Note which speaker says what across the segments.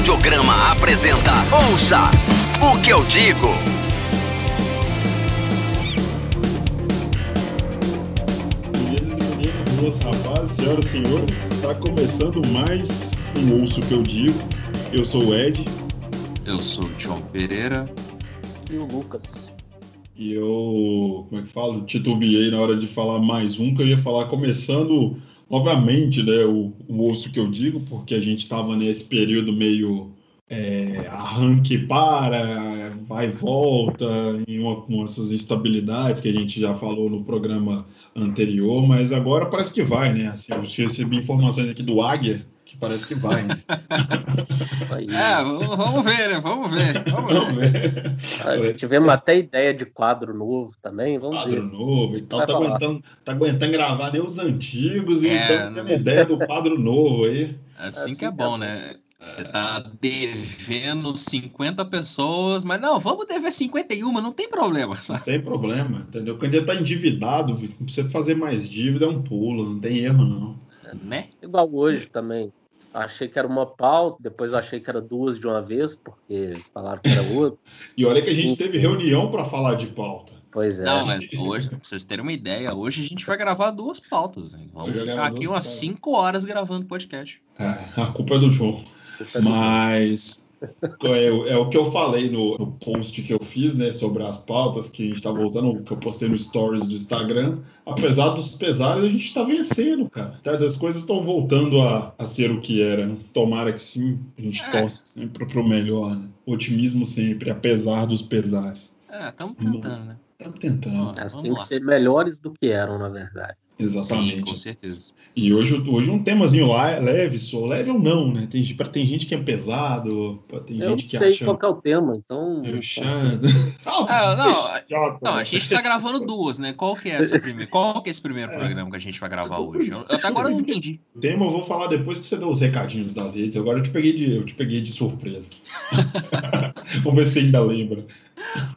Speaker 1: Audiograma apresenta Ouça o que eu digo.
Speaker 2: Meninas e meninos, moças, rapazes, senhoras e senhores, está começando mais um Ouço que eu digo. Eu sou o Ed
Speaker 3: Eu sou o John Pereira.
Speaker 4: E o Lucas.
Speaker 2: e eu, como é que falo, titubeei na hora de falar mais um, que eu ia falar começando novamente, né, o, o Ouço que eu digo, porque a gente estava nesse período meio é, arranque para, vai e volta, em uma, com essas instabilidades que a gente já falou no programa anterior, mas agora parece que vai, né? Assim, eu recebi informações aqui do Águia que parece que vai, né?
Speaker 4: Aí,
Speaker 3: É, vamos ver, né? Vamos ver. Vamos
Speaker 2: Vamos
Speaker 3: ver.
Speaker 2: ver.
Speaker 4: tivemos até ideia de quadro novo também, vamos
Speaker 2: Quadro
Speaker 4: ver.
Speaker 2: novo e tal, tá
Speaker 4: falar.
Speaker 2: aguentando, tá aguentando gravar nem os antigos e
Speaker 3: É,
Speaker 2: então tendo
Speaker 3: né?
Speaker 2: ideia do quadro novo aí.
Speaker 3: Assim
Speaker 4: Assim
Speaker 3: que é
Speaker 4: que
Speaker 3: bom,
Speaker 4: é
Speaker 3: né? Você tá devendo 50 pessoas, mas não, vamos dever 51, não tem problema,
Speaker 2: Não
Speaker 3: sabe?
Speaker 2: tem problema, entendeu? Quando ele tá endividado, não precisa fazer mais dívida, é um pulo, não tem erro, não.
Speaker 3: Né?
Speaker 4: Igual hoje também. Achei que era uma pauta, depois achei que era duas de uma vez, porque falaram que era outra.
Speaker 2: E olha que a gente teve reunião para falar de pauta.
Speaker 4: Pois é.
Speaker 3: Não, mas hoje, pra vocês terem uma ideia, hoje a gente vai gravar duas pautas. hein? Vamos ficar aqui umas
Speaker 2: pautas.
Speaker 3: 5 horas gravando podcast.
Speaker 2: É, a culpa é do João. Mas é, é o que eu falei no, no post que eu fiz, né, sobre as pautas, que a gente tá voltando, que eu postei no Stories do Instagram. Apesar dos pesares, a gente tá vencendo, cara. Tá? As coisas estão voltando a, a ser o que era. né? Tomara que sim, a gente
Speaker 3: É.
Speaker 2: torce sempre pro melhor, né? Otimismo sempre, apesar dos pesares.
Speaker 3: É, estamos tentando, né?
Speaker 2: Estamos tentando.
Speaker 4: Elas
Speaker 3: Vamos
Speaker 4: têm que ser melhores do que eram, na verdade.
Speaker 2: Exatamente.
Speaker 3: Sim, com certeza.
Speaker 2: E hoje, hoje um temazinho lá é leve, só leve ou não, né? Tem, tem gente que é pesado, tem
Speaker 4: Eu
Speaker 2: gente que
Speaker 4: sei
Speaker 2: acha.
Speaker 4: qual que é o tema, então.
Speaker 2: chato.
Speaker 4: sei.
Speaker 3: Ah, não,
Speaker 2: chato,
Speaker 3: Não,
Speaker 2: né?
Speaker 3: a gente tá gravando duas, né? Qual que é essa primeira? Qual que é esse primeiro
Speaker 2: É.
Speaker 3: programa que a gente vai gravar hoje? Eu, até agora eu não entendi.
Speaker 2: O tema eu vou falar depois que você deu os recadinhos das redes. Agora eu te peguei de, eu te peguei de surpresa. Vamos ver se você ainda lembra.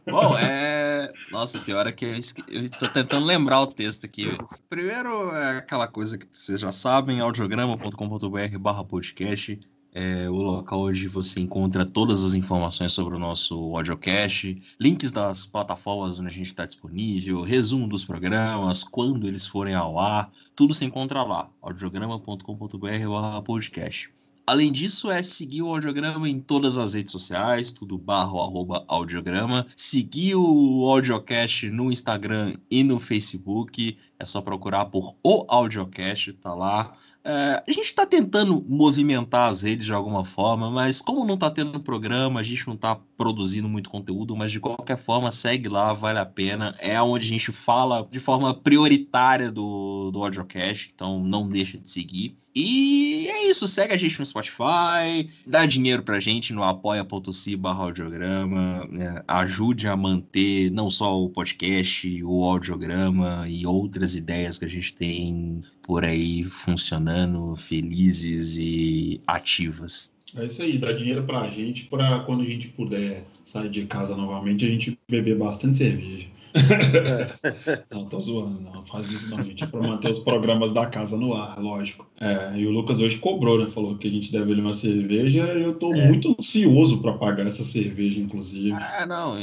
Speaker 3: Bom, é. Nossa, pior é que eu, esque... eu tô tentando lembrar o texto aqui. Primeiro é aquela coisa que vocês já sabem, audiograma.com.br barra podcast. É o local onde você encontra todas as informações sobre o nosso audiocast, links das plataformas onde a gente está disponível, resumo dos programas, quando eles forem ao ar, tudo se encontra lá, audiograma.com.br podcast. Além disso, é seguir o Audiograma em todas as redes sociais, tudo barra ou arroba audiograma. Seguir o Audiocast no Instagram e no Facebook. É só procurar por o Audiocast, tá lá. É, a gente está tentando movimentar as redes de alguma forma, mas como não está tendo programa, a gente não está produzindo muito conteúdo, mas de qualquer forma, segue lá, vale a pena. É onde a gente fala de forma prioritária do, do Audiocast, então não deixa de seguir. E é isso, segue a gente no Spotify, dá dinheiro pra gente no apoia.se barra audiograma, né, ajude a manter não só o podcast, o audiograma e outras ideias que a gente tem por aí funcionando, felizes e ativas.
Speaker 2: É isso aí, dá dinheiro pra gente pra quando a gente puder sair de casa novamente, a gente beber bastante cerveja. não, tô zoando, não. Faz isso não, gente. É pra manter os programas da casa no ar, lógico. É, e o Lucas hoje cobrou, né? Falou que a gente deve ele uma cerveja e eu tô
Speaker 4: É.
Speaker 2: muito ansioso pra pagar essa cerveja, inclusive.
Speaker 3: Ah, não,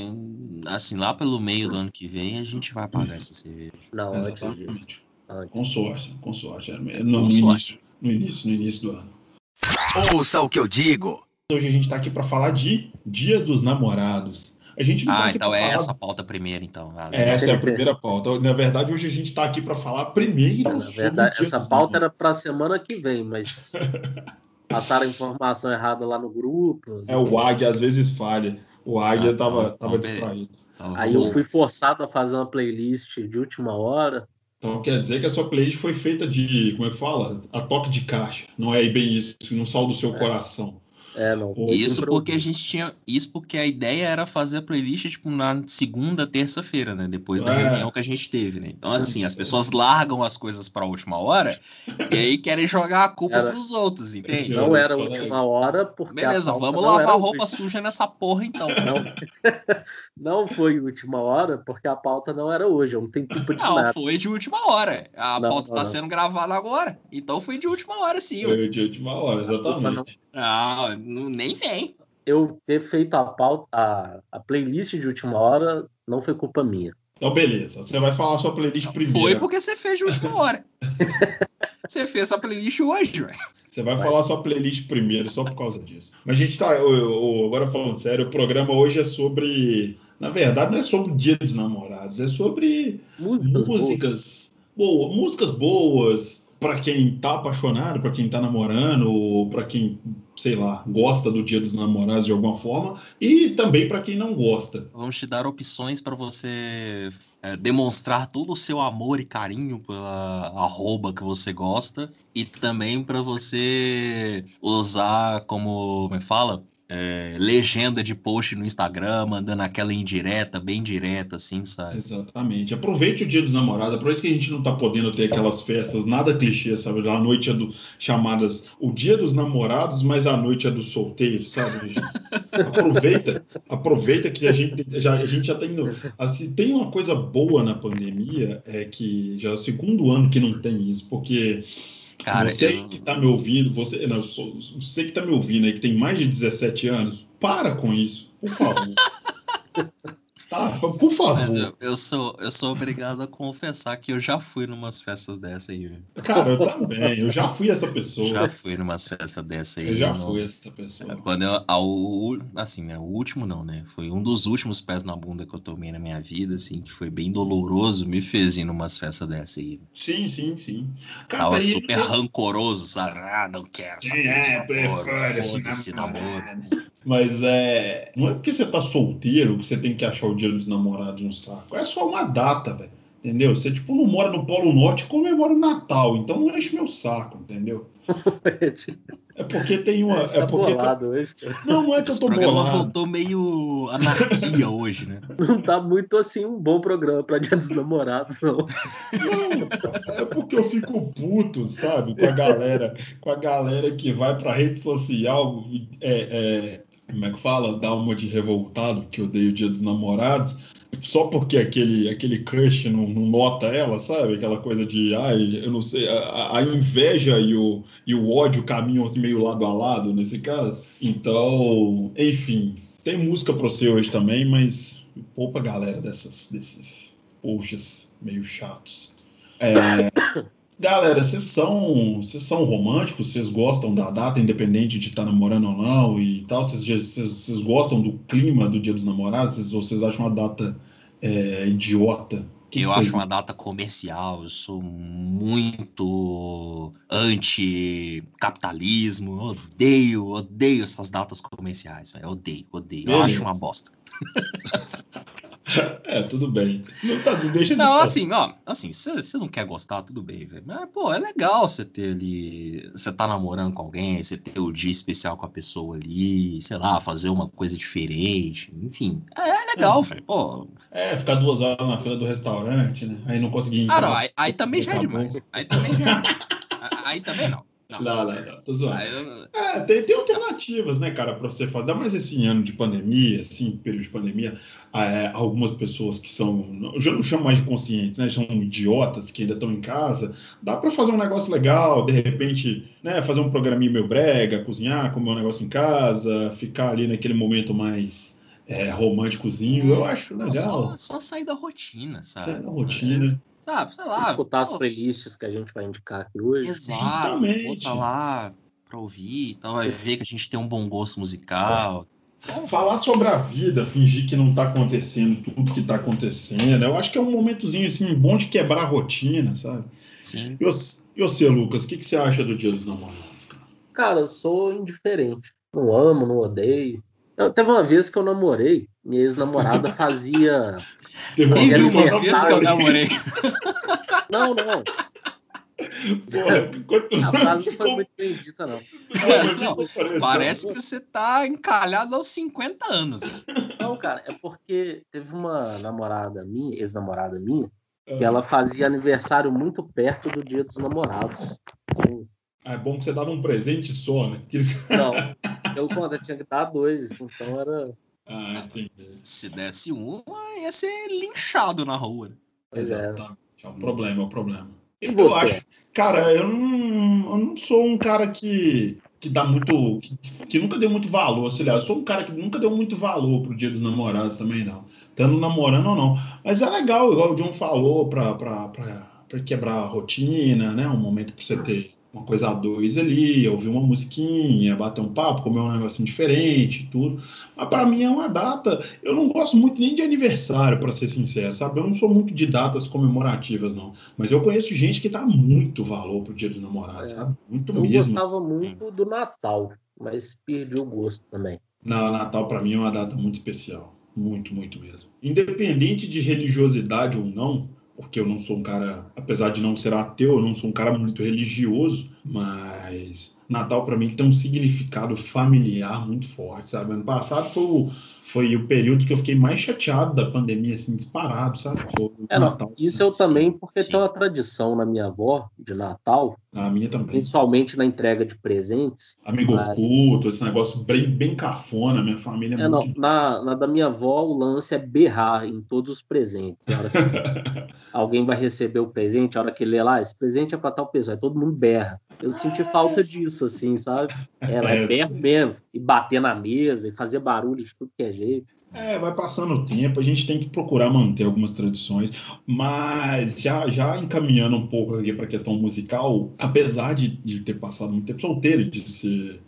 Speaker 3: assim, lá pelo meio do ano que vem a gente vai pagar essa cerveja.
Speaker 4: Não.
Speaker 2: Exatamente. Sorte, com sorte. É, No, início, no início, no início do ano.
Speaker 1: Ouça o que eu digo.
Speaker 2: Hoje a gente tá aqui pra falar de Dia dos Namorados. A gente não tá
Speaker 3: Ah,
Speaker 2: aqui
Speaker 3: então é
Speaker 2: falar-
Speaker 3: essa a pauta primeiro, então. Ah,
Speaker 2: Essa é a primeira pauta. Na verdade, hoje a gente está aqui para falar primeiro.
Speaker 4: Na
Speaker 2: sobre
Speaker 4: verdade, essa
Speaker 2: dos
Speaker 4: pauta era para semana que vem, mas passaram a informação errada lá no grupo.
Speaker 2: É o Águia, às vezes falha. O Águia
Speaker 3: Ah,
Speaker 2: estava tava
Speaker 3: então beleza.
Speaker 2: distraído.
Speaker 3: Então,
Speaker 4: Aí eu fui forçado a fazer uma playlist de última hora.
Speaker 2: Então quer dizer que a sua playlist foi feita de, como é que fala? A toque de caixa. Não é bem isso, não sal do seu coração.
Speaker 4: É, não.
Speaker 3: Isso porque a gente tinha. Isso porque a ideia era fazer a playlist, tipo, na segunda, terça-feira, né? Depois da
Speaker 2: É.
Speaker 3: reunião que a gente teve, né? Então, assim, as pessoas largam as coisas pra última hora e aí querem jogar a culpa
Speaker 4: Era-
Speaker 3: pros outros, entende?
Speaker 4: Não era a última hora, porque. a
Speaker 3: Beleza,
Speaker 4: pauta
Speaker 3: vamos
Speaker 4: não
Speaker 3: lavar
Speaker 4: era
Speaker 3: roupa
Speaker 4: hoje.
Speaker 3: suja nessa porra então.
Speaker 4: Não, não foi última hora, porque a pauta não era hoje. Eu não tenho culpa de
Speaker 3: Não,
Speaker 4: nada.
Speaker 3: foi de última hora. A
Speaker 4: Não,
Speaker 3: pauta
Speaker 4: não,
Speaker 3: tá
Speaker 4: não.
Speaker 3: sendo gravada agora. Então foi de última hora, sim.
Speaker 2: Foi de última hora,
Speaker 4: não,
Speaker 2: exatamente.
Speaker 3: Ah, não, nem vem.
Speaker 4: Eu ter feito a pauta, a, a playlist de última hora não foi culpa minha.
Speaker 2: Então, beleza. Você vai falar a sua playlist primeiro.
Speaker 3: Foi porque você fez de última hora. você fez a playlist hoje, velho.
Speaker 2: Você vai, vai falar sua playlist primeiro, só por causa disso. Mas a gente tá. Eu, eu, agora falando sério, o programa hoje é sobre. Na verdade, não é sobre o Dia dos Namorados, é sobre músicas, músicas boas. Boa, músicas boas, para quem tá apaixonado, para quem tá namorando, para quem, sei lá, gosta do Dia dos Namorados de alguma forma, e também para quem não gosta.
Speaker 3: Vamos te dar opções para você é, demonstrar todo o seu amor e carinho pela arroba que você gosta, e também para você usar como, como é fala? É, legenda de post no Instagram, mandando aquela indireta, bem direta, assim, sabe?
Speaker 2: Exatamente. Aproveite o dia dos namorados, aproveite que a gente não tá podendo ter aquelas festas, nada clichê, sabe? A noite é do chamadas o dia dos namorados, mas a noite é do solteiro, sabe? aproveita, aproveita que a gente já, a gente já tem. Assim, tem uma coisa boa na pandemia, é que já é o segundo ano que não tem isso, porque Cara, você eu... que está me ouvindo, você, não, você que está me ouvindo aí, que tem mais de 17 anos, para com isso, por favor. Tá, por favor. Mas
Speaker 3: eu, eu, sou, eu sou obrigado a confessar que eu já fui numas festas dessa aí.
Speaker 2: Cara, eu também. Eu já fui essa pessoa.
Speaker 3: Já fui numas festas dessa aí.
Speaker 2: Eu já não... fui essa pessoa.
Speaker 3: Quando eu, ao, assim, né, o último não, né? Foi um dos últimos pés na bunda que eu tomei na minha vida, assim, que foi bem doloroso, me fez ir numas festas dessa aí.
Speaker 2: Sim, sim, sim.
Speaker 3: Cara, Tava super rancoroso, sabe? Ah, não quero saber é, de namoro, foda-se namoro.
Speaker 2: Mas é. Não é porque você tá solteiro que você tem que achar o dia dos namorados um saco. É só uma data, velho. Entendeu? Você, tipo, não mora no Polo Norte comemora o Natal. Então não enche meu saco, entendeu? É porque tem uma. É
Speaker 4: tá
Speaker 2: porque
Speaker 4: bolado tá... hoje.
Speaker 2: Não, não é que Esse eu tô programa bolado.
Speaker 3: voltou meio anarquia hoje, né?
Speaker 4: Não tá muito assim um bom programa pra Dia dos Namorados, não.
Speaker 2: Não, é porque eu fico puto, sabe? Com a galera, com a galera que vai pra rede social é, é, como é que fala? Dar uma de revoltado, que odeio o Dia dos Namorados, só porque aquele, aquele crush não, não, nota ela, sabe? Aquela coisa de, ai, eu não sei, a, a, inveja e o, e o ódio caminham assim meio lado a lado nesse caso. Então, enfim, tem música para você hoje também, mas poupa a galera dessas, desses posts meio chatos. É, Galera, vocês são, vocês são românticos? Vocês gostam da data, independente de estar tá namorando ou não e tal? Vocês, vocês, vocês gostam do clima do Dia dos Namorados? Vocês, vocês acham uma data é, idiota?
Speaker 3: Que eu vocês... acho uma data comercial, eu sou muito anti-capitalismo, odeio, odeio essas datas comerciais, eu odeio, odeio, eu acho uma bosta.
Speaker 2: É, tudo bem. Não, tá, deixa
Speaker 3: não assim, ó, assim, se você não quer gostar, tudo bem, velho. Mas, pô, é legal você ter ali. Você tá namorando com alguém, você ter o dia especial com a pessoa ali, sei lá, fazer uma coisa diferente. Enfim, é, é legal, é. velho. Pô.
Speaker 2: É, ficar duas horas na fila do restaurante, né? Aí não conseguir
Speaker 3: entrar. Ah, não, aí, aí também já é demais. Aí também já é. aí também não.
Speaker 2: Não, não, não, não tô zoando. É, tem, tem alternativas, né, cara, para você fazer. Ainda mais esse ano de pandemia, assim, período de pandemia, é, algumas pessoas que são, eu já não chamo mais de conscientes, né, são idiotas que ainda estão em casa. Dá para fazer um negócio legal, de repente, né, fazer um programinha meio brega, cozinhar, comer um negócio em casa, ficar ali naquele momento mais é, românticozinho, eu acho legal.
Speaker 3: Só, só sair da rotina, sabe?
Speaker 2: Sair da rotina.
Speaker 3: Sabe, sei lá.
Speaker 4: Escutar as playlists que a gente vai indicar aqui hoje.
Speaker 3: Exato. Justamente. Botar lá pra ouvir, então vai ver que a gente tem um bom gosto musical.
Speaker 2: Falar sobre a vida, fingir que não tá acontecendo tudo que tá acontecendo, eu acho que é um momentozinho assim, bom de quebrar a rotina, sabe?
Speaker 3: Sim.
Speaker 2: E você, e você Lucas, o que, que você acha do Dia dos Namorados,
Speaker 4: cara? Cara, eu sou indiferente. Não amo, não odeio. Eu, teve uma vez que eu namorei, minha ex-namorada fazia.
Speaker 3: Teve uma vez que eu namorei.
Speaker 4: Não, não. Porra. A frase não foi muito bem dita, não.
Speaker 3: não, não parece que você tá encalhado aos 50 anos. Né?
Speaker 4: Não, cara, é porque teve uma namorada minha, ex-namorada minha, que ela fazia aniversário muito perto do dia dos namorados.
Speaker 2: Então, é bom que você dava um presente só, né?
Speaker 4: Não, eu conta, tinha que dar dois, então era.
Speaker 2: Ah, entendi.
Speaker 3: Se desse um, ia ser linchado na rua.
Speaker 4: Pois é.
Speaker 2: É um problema, é um problema.
Speaker 4: E você?
Speaker 2: Eu acho, cara, eu não, eu não sou um cara que que dá muito. Que, que nunca deu muito valor. Sei lá, eu sou um cara que nunca deu muito valor pro dia dos namorados também, não. Estando namorando ou não. Mas é legal, igual o John falou, pra, pra, pra, pra quebrar a rotina, né? Um momento pra você ter uma coisa a dois ali, ouvir uma musiquinha, bater um papo, comer um negocinho diferente, tudo. Mas para mim é uma data. Eu não gosto muito nem de aniversário, para ser sincero, sabe? Eu não sou muito de datas comemorativas, não. Mas eu conheço gente que dá muito valor pro Dia dos Namorados, é. sabe? Muito
Speaker 4: eu
Speaker 2: mesmo.
Speaker 4: Eu gostava muito do Natal, mas perdi o gosto também.
Speaker 2: Não, Natal para mim é uma data muito especial. Muito, muito mesmo. Independente de religiosidade ou não, porque eu não sou um cara, apesar de não ser ateu, eu não sou um cara muito religioso, mas Natal para mim tem um significado familiar muito forte, sabe? Ano passado foi o, foi o período que eu fiquei mais chateado da pandemia, assim, disparado, sabe?
Speaker 4: É, Natal. Isso eu também, porque Sim. tem uma tradição na minha avó de Natal.
Speaker 2: A minha também.
Speaker 4: Principalmente na entrega de presentes.
Speaker 2: Amigo mas... oculto, esse negócio bem, bem cafona, minha família é,
Speaker 4: é não, na, na, da minha avó, o lance é berrar em todos os presentes. alguém vai receber o presente, a hora que lê lá, esse presente é para tal pessoa, aí todo mundo berra. Eu senti falta disso, assim, sabe? Era é, berro mesmo, e bater na mesa, e fazer barulho de tudo que é jeito.
Speaker 2: É, vai passando o tempo, a gente tem que procurar manter algumas tradições, mas já, já encaminhando um pouco aqui para a questão musical, apesar de, de ter passado muito tempo solteiro, de ser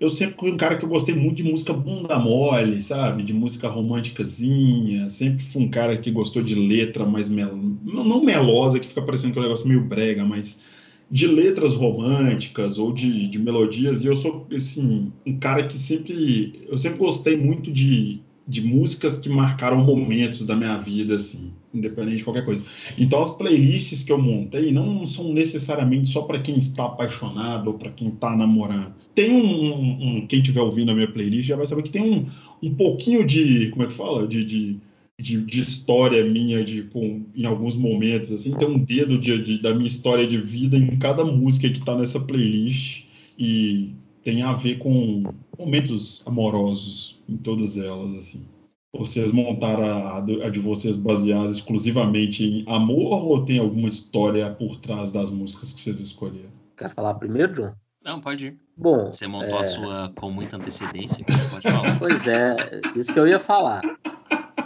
Speaker 2: eu sempre fui um cara que eu gostei muito de música bunda mole, sabe? De música românticazinha. Sempre fui um cara que gostou de letra mais mel... não, não melosa, que fica parecendo que é um negócio meio brega, mas de letras românticas ou de, de melodias. E eu sou, assim, um cara que sempre. Eu sempre gostei muito de, de músicas que marcaram momentos da minha vida, assim independente de qualquer coisa. Então, as playlists que eu montei não são necessariamente só para quem está apaixonado ou para quem está namorando. Tem um, um, Quem estiver ouvindo a minha playlist já vai saber que tem um, um pouquinho de. Como é que fala? De, de, de, de história minha, de, com, em alguns momentos, assim. Tem um dedo de, de, da minha história de vida em cada música que está nessa playlist. E tem a ver com momentos amorosos em todas elas, assim. Vocês montaram a, a, de vocês baseada exclusivamente em amor ou tem alguma história por trás das músicas que vocês escolheram?
Speaker 4: Quer falar primeiro, João?
Speaker 3: Não, pode ir.
Speaker 4: Bom,
Speaker 3: você montou é... a sua com muita antecedência, pode falar.
Speaker 4: Pois é, isso que eu ia falar.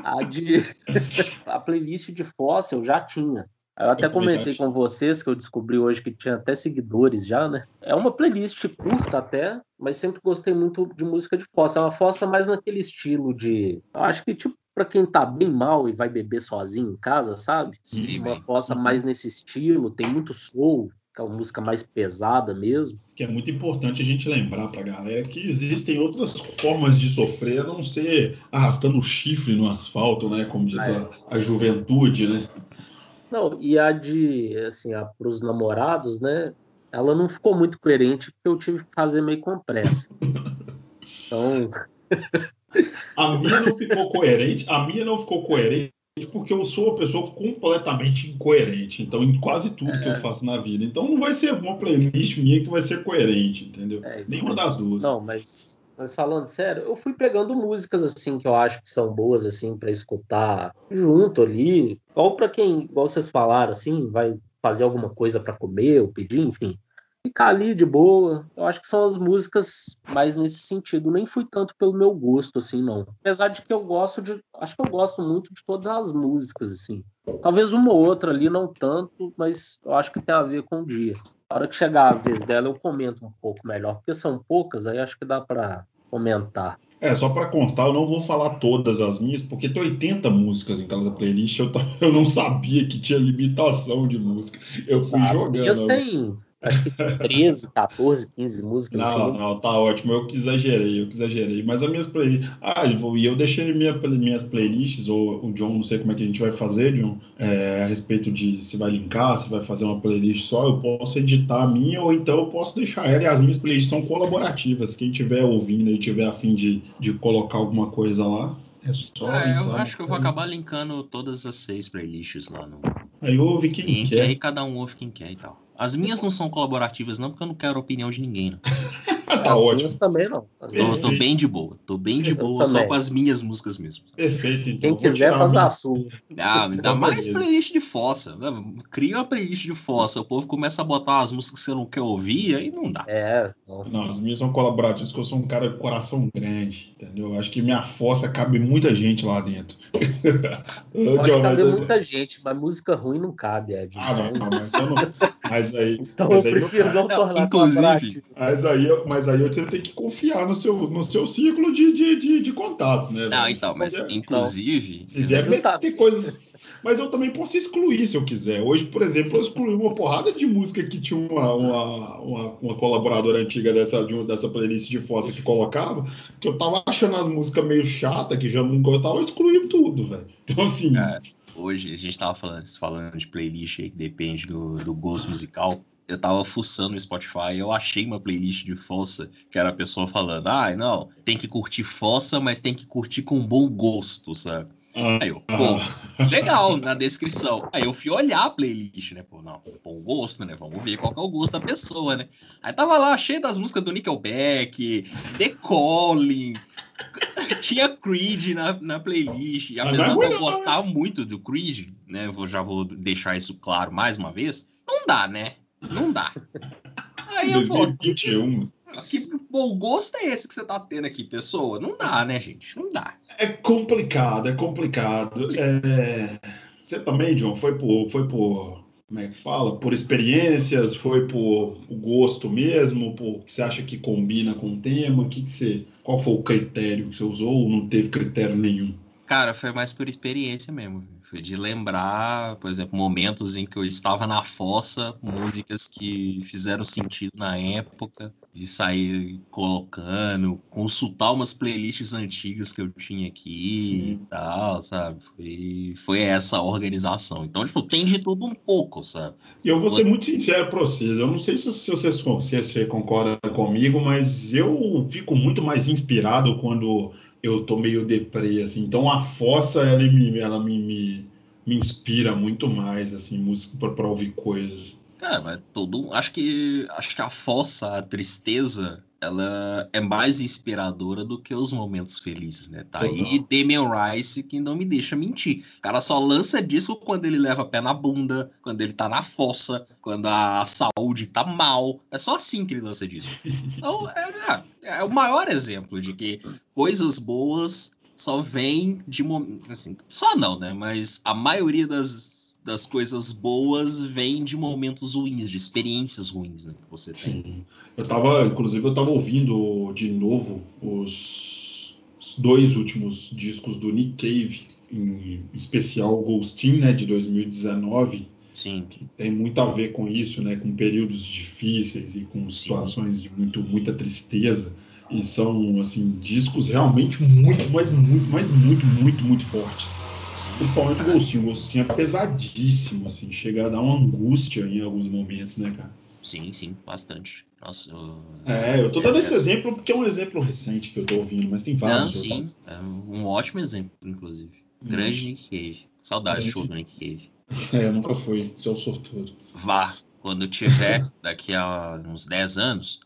Speaker 4: A, de... a playlist de Fóssil eu já tinha. Eu até comentei com vocês que eu descobri hoje que tinha até seguidores já, né? É uma playlist curta até, mas sempre gostei muito de música de fossa. É uma fossa mais naquele estilo de. Eu acho que, tipo, para quem tá bem mal e vai beber sozinho em casa, sabe? Sim, uma fossa uhum. mais nesse estilo, tem muito soul, aquela música mais pesada mesmo.
Speaker 2: Que é muito importante a gente lembrar pra galera que existem outras formas de sofrer, a não ser arrastando o chifre no asfalto, né? Como diz é. a, a juventude, né?
Speaker 4: Não, e a de, assim, para os namorados, né? Ela não ficou muito coerente porque eu tive que fazer meio com pressa. Então.
Speaker 2: a minha não ficou coerente, a minha não ficou coerente porque eu sou uma pessoa completamente incoerente, então em quase tudo é. que eu é. faço na vida. Então não vai ser uma playlist minha que vai ser coerente, entendeu? É, Nenhuma das duas.
Speaker 4: Não, mas mas falando sério, eu fui pegando músicas assim que eu acho que são boas assim para escutar junto ali, ou para quem, igual vocês falaram assim, vai fazer alguma coisa para comer ou pedir, enfim, ficar ali de boa. Eu acho que são as músicas mais nesse sentido. Nem fui tanto pelo meu gosto assim, não. Apesar de que eu gosto de, acho que eu gosto muito de todas as músicas assim. Talvez uma ou outra ali não tanto, mas eu acho que tem a ver com o dia. A hora que chegar a vez dela, eu comento um pouco melhor, porque são poucas, aí acho que dá para comentar.
Speaker 2: É, só para constar, eu não vou falar todas as minhas, porque tem 80 músicas em cada playlist, eu, eu não sabia que tinha limitação de música. Eu fui as jogando.
Speaker 4: As minhas tem acho que 13, 14, 15 músicas.
Speaker 2: Não, assim. não, tá ótimo. Eu que exagerei, eu que exagerei. Mas as minhas playlists. Ah, e eu deixei minha, minhas playlists, ou o John, não sei como é que a gente vai fazer, John, é, a respeito de se vai linkar, se vai fazer uma playlist só. Eu posso editar a minha, ou então eu posso deixar ela. E as minhas playlists são colaborativas. Quem estiver ouvindo e tiver a fim de, de colocar alguma coisa lá, é só.
Speaker 3: É, eu acho que eu vou acabar linkando todas as seis playlists lá no.
Speaker 2: Aí ouve quem Link, quer.
Speaker 3: Aí cada um ouve quem quer e tal. As minhas não são colaborativas, não, porque eu não quero a opinião de ninguém. Não.
Speaker 2: Ah, tá
Speaker 4: As
Speaker 2: ótimo.
Speaker 4: minhas também não. As
Speaker 3: Tô, tô bem de boa. Tô bem de
Speaker 4: Eu
Speaker 3: boa só com as minhas músicas mesmo.
Speaker 2: Perfeito, então.
Speaker 4: Quem quiser
Speaker 2: tirar
Speaker 4: faz
Speaker 2: minha-
Speaker 4: a sua.
Speaker 3: Ah, me dá mais playlist de fossa. Cria uma playlist de fossa. O povo começa a botar umas músicas que você não quer ouvir, aí não dá.
Speaker 4: É, não.
Speaker 2: Não, as minhas são colaborativas, porque eu sou um cara de coração grande, entendeu? Eu acho que minha fossa cabe muita gente lá dentro.
Speaker 4: Pode
Speaker 2: mas
Speaker 4: caber muita gente, mas música ruim não cabe, Ed.
Speaker 2: Ah, não, não, mas eu não. Mas aí.
Speaker 4: Então
Speaker 2: mas
Speaker 4: eu
Speaker 2: aí
Speaker 4: prefiro não
Speaker 3: Não,
Speaker 4: tornar
Speaker 3: inclusive-.
Speaker 2: Mas aí, eu- mas aí você tem que confiar no seu, no seu ciclo de, de, de, de contatos, né?
Speaker 3: Não, então, mas
Speaker 2: puder-
Speaker 3: inclusive.
Speaker 2: Se
Speaker 4: Justamente.
Speaker 2: ter coisas. Mas eu também posso excluir se eu quiser. Hoje, por exemplo, eu excluí uma porrada de música que tinha uma, uma, uma, uma colaboradora antiga dessa, de uma- dessa playlist de fossa que colocava, que eu tava achando as músicas meio chata, que já não gostava, eu excluí tudo, velho. Então, assim.
Speaker 3: É. Hoje a gente tava falando, falando de playlist aí que depende do, do gosto musical. Eu tava fuçando no Spotify, eu achei uma playlist de fossa que era a pessoa falando: ah, não, tem que curtir fossa, mas tem que curtir com bom gosto, sabe? Aí eu, pô, legal na descrição. Aí eu fui olhar a playlist, né? Pô, não, bom gosto, né? Vamos ver qual é o gosto da pessoa, né? Aí tava lá cheio das músicas do Nickelback, The Calling, tinha Creed na, na playlist. E apesar
Speaker 2: não
Speaker 3: de
Speaker 2: é
Speaker 3: eu gostar muito do Creed, né? Vou, já vou deixar isso claro mais uma vez. Não dá, né? Não dá. Aí eu pô, que, que,
Speaker 2: 2021.
Speaker 3: que bom gosto é esse que você tá tendo aqui, pessoa? Não dá, né, gente? Não dá.
Speaker 2: É complicado, é complicado. É, Você também, John, foi por, foi por, como é que fala? Por experiências, foi por o gosto mesmo, por que você acha que combina com o tema? Que que você, qual foi o critério que você usou ou não teve critério nenhum?
Speaker 3: Cara, foi mais por experiência mesmo. Foi de lembrar, por exemplo, momentos em que eu estava na fossa, músicas que fizeram sentido na época, de sair colocando, consultar umas playlists antigas que eu tinha aqui
Speaker 2: Sim.
Speaker 3: e tal, sabe? Foi, foi essa organização. Então, tipo, tem de tudo um pouco, sabe?
Speaker 2: E eu vou ser muito sincero para vocês, eu não sei se, se vocês se você concorda comigo, mas eu fico muito mais inspirado quando eu tô meio deprê, assim. Então a fossa, ela me, ela me, me, me inspira muito mais, assim, música para ouvir coisas.
Speaker 3: Cara, mas todo. Acho que. Acho que a fossa, a tristeza, ela é mais inspiradora do que os momentos felizes, né? Tá aí. Damian Rice que não me deixa mentir. O cara só lança disco quando ele leva pé na bunda, quando ele tá na fossa, quando a saúde tá mal. É só assim que ele lança disco. Então, é, é, é o maior exemplo de que coisas boas só vêm de momentos. Assim, só não, né? Mas a maioria das, das coisas boas vem de momentos ruins, de experiências ruins né, que você tem.
Speaker 2: Sim. Eu tava, inclusive, eu tava ouvindo de novo os, dois últimos discos do Nick Cave, em especial Ghostin, né, de 2019,
Speaker 3: Sim.
Speaker 2: que tem muito a ver com isso, né, com períodos difíceis e com situações de muito, muita tristeza. E são, assim, discos realmente muito, mas muito, mas muito, muito, muito fortes.
Speaker 3: Sim.
Speaker 2: Principalmente o Ghostin. O Ghostin é pesadíssimo, assim, chega a dar uma angústia em alguns momentos, né, cara?
Speaker 3: Sim, sim, bastante. Nossa, eu...
Speaker 2: É, eu tô dando esse
Speaker 3: Essa-
Speaker 2: exemplo porque é um exemplo recente que eu tô ouvindo, mas tem
Speaker 3: Não,
Speaker 2: vários
Speaker 3: sim,
Speaker 2: outros.
Speaker 3: é um ótimo exemplo, inclusive. Grande Nick Cave. Saudade do show do Nick Cave.
Speaker 2: É, nunca fui, seu sortudo.
Speaker 3: Vá, quando tiver, daqui a uns 10 anos,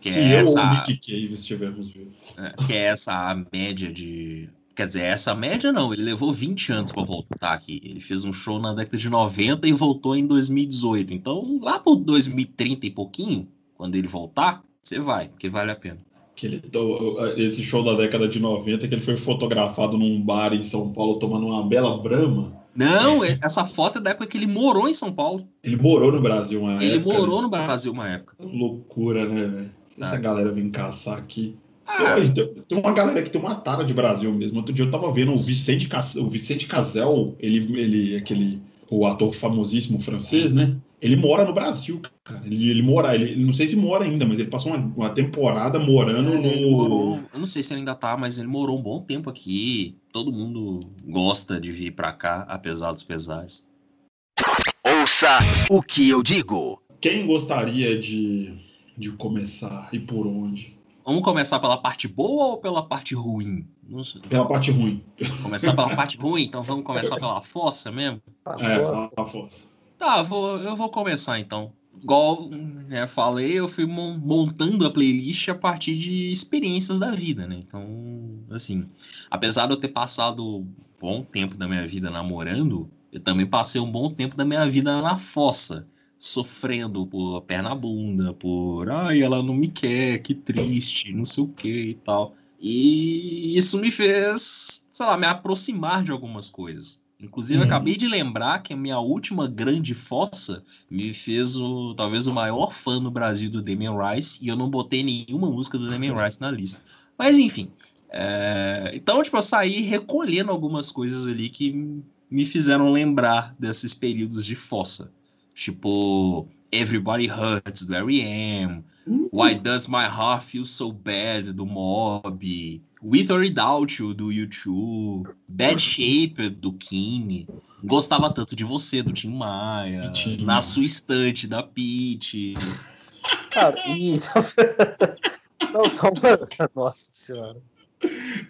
Speaker 3: Que
Speaker 2: Se
Speaker 3: é
Speaker 2: eu
Speaker 3: essa-
Speaker 2: ou o Nick Cave estivermos vivos.
Speaker 3: né, que é essa a média de. Quer dizer, essa média não, ele levou 20 anos pra voltar aqui. Ele fez um show na década de 90 e voltou em 2018. Então, lá por 2030 e pouquinho, quando ele voltar, você vai, porque vale a pena.
Speaker 2: Ele, to- esse show da década de 90, que ele foi fotografado num bar em São Paulo tomando uma bela brama.
Speaker 3: Não, é- essa foto é da época que ele morou em São Paulo.
Speaker 2: Ele morou no Brasil uma
Speaker 3: Ele
Speaker 2: época.
Speaker 3: morou no Brasil uma época.
Speaker 2: né? Loucura, né, velho? Essa galera vem caçar aqui.
Speaker 3: Ah,
Speaker 2: Tem, tem- uma galera que tem uma tara de Brasil mesmo. Outro dia eu tava vendo o Vicente, Cas- o Vicente Cazel, ele, ele, aquele, o ator famosíssimo francês, né? Ele mora no Brasil, cara. Ele, ele mora, ele não sei se mora ainda, mas ele passou uma, uma temporada morando
Speaker 3: ele
Speaker 2: no.
Speaker 3: morou, eu não sei se ele ainda tá, mas ele morou um bom tempo aqui. Todo mundo gosta de vir pra cá, apesar dos pesares.
Speaker 1: Ouça o que eu digo.
Speaker 2: Quem gostaria de, de começar e por onde?
Speaker 3: Vamos começar pela parte boa ou pela parte ruim? Não sei.
Speaker 2: Pela parte ruim.
Speaker 3: Começar pela parte ruim, então vamos começar pela fossa mesmo?
Speaker 2: É,
Speaker 4: nossa.
Speaker 2: a força.
Speaker 3: Tá, vou, eu vou começar então. igual né, falei, eu fui montando a playlist a partir de experiências da vida, né? Então, assim, apesar de eu ter passado um bom tempo da minha vida namorando, eu também passei um bom tempo da minha vida na fossa, sofrendo por perna bunda, por ai, ela não me quer, que triste, não sei o que e tal. E isso me fez, sei lá, me aproximar de algumas coisas. Inclusive, uhum. acabei de lembrar que a minha última grande fossa me fez o talvez o maior fã no Brasil do Damien Rice, e eu não botei nenhuma música do Damien Rice na lista. Mas enfim. É... Então, tipo, eu saí recolhendo algumas coisas ali que me fizeram lembrar desses períodos de fossa. Tipo, Everybody Hurts, do R.E.M., Why Does My Heart Feel So Bad, do Mob, With or Without You, do YouTube, Bad Shape, do Kim, Gostava Tanto de Você, do Tim Maia, Na Sua Estante, da Pete.
Speaker 4: Cara, isso... Não, só uma... Nossa Senhora.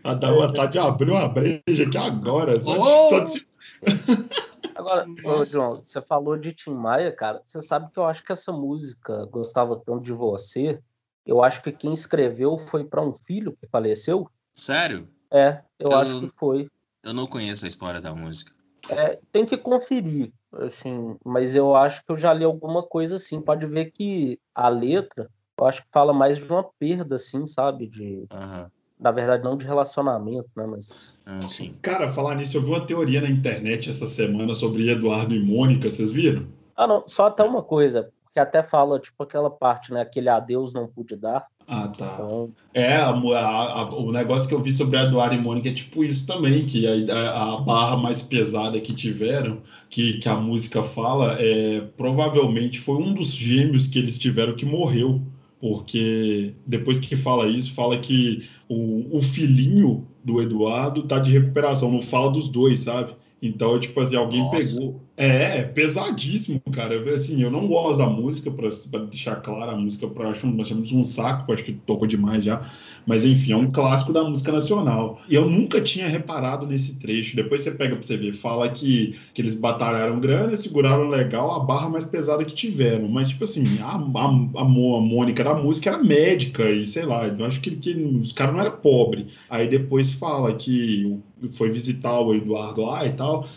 Speaker 2: A dá vontade de abrir uma breja aqui agora. Só, oh! só de...
Speaker 4: Agora, ô, João, você falou de Tim Maia, cara. Você sabe que eu acho que essa música, Gostava Tanto de Você, eu acho que quem escreveu foi para um filho que faleceu.
Speaker 3: Sério?
Speaker 4: É, eu, eu, acho que foi.
Speaker 3: Eu não conheço a história da música.
Speaker 4: É, tem que conferir, assim, mas eu acho que eu já li alguma coisa assim. Pode ver que a letra, eu acho que fala mais de uma perda, assim, sabe? De,
Speaker 3: uhum.
Speaker 4: Na verdade, não de relacionamento, né? Mas.
Speaker 3: Ah, sim.
Speaker 2: Cara, falar nisso, eu vi uma teoria na internet essa semana sobre Eduardo e Mônica, vocês viram?
Speaker 4: Ah, não, só até uma coisa, que até fala, tipo, aquela parte, né? Aquele adeus não pude dar.
Speaker 2: Ah, tá. Então... É, a, a, a, o negócio que eu vi sobre Eduardo e Mônica é tipo isso também, que a, barra mais pesada que tiveram, que, que a música fala, é provavelmente foi um dos gêmeos que eles tiveram que morreu. Porque depois que fala isso, fala que o, o filhinho do Eduardo tá de recuperação, não fala dos dois, sabe? Então, tipo assim, alguém Nossa. pegou. É, é, pesadíssimo, cara. Assim, eu não gosto da música, para deixar claro, a música pra, acho, nós um saco, acho que tocou demais já. Mas enfim, é um clássico da música nacional. E eu nunca tinha reparado nesse trecho. Depois você pega pra você ver, fala que, que eles batalharam grana, seguraram legal a barra mais pesada que tiveram. Mas, tipo assim, a, a, a, Mônica da música era médica, e sei lá, eu acho que, que os caras não eram pobres. Aí depois fala que foi visitar o Eduardo lá e tal,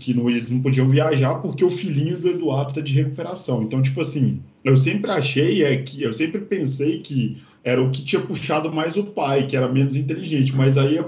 Speaker 2: que não, eles não podiam viajar porque o filhinho do Eduardo está de recuperação. Então, tipo assim, eu sempre achei, é que eu sempre pensei que era o que tinha puxado mais o pai, que era menos inteligente. Mas aí,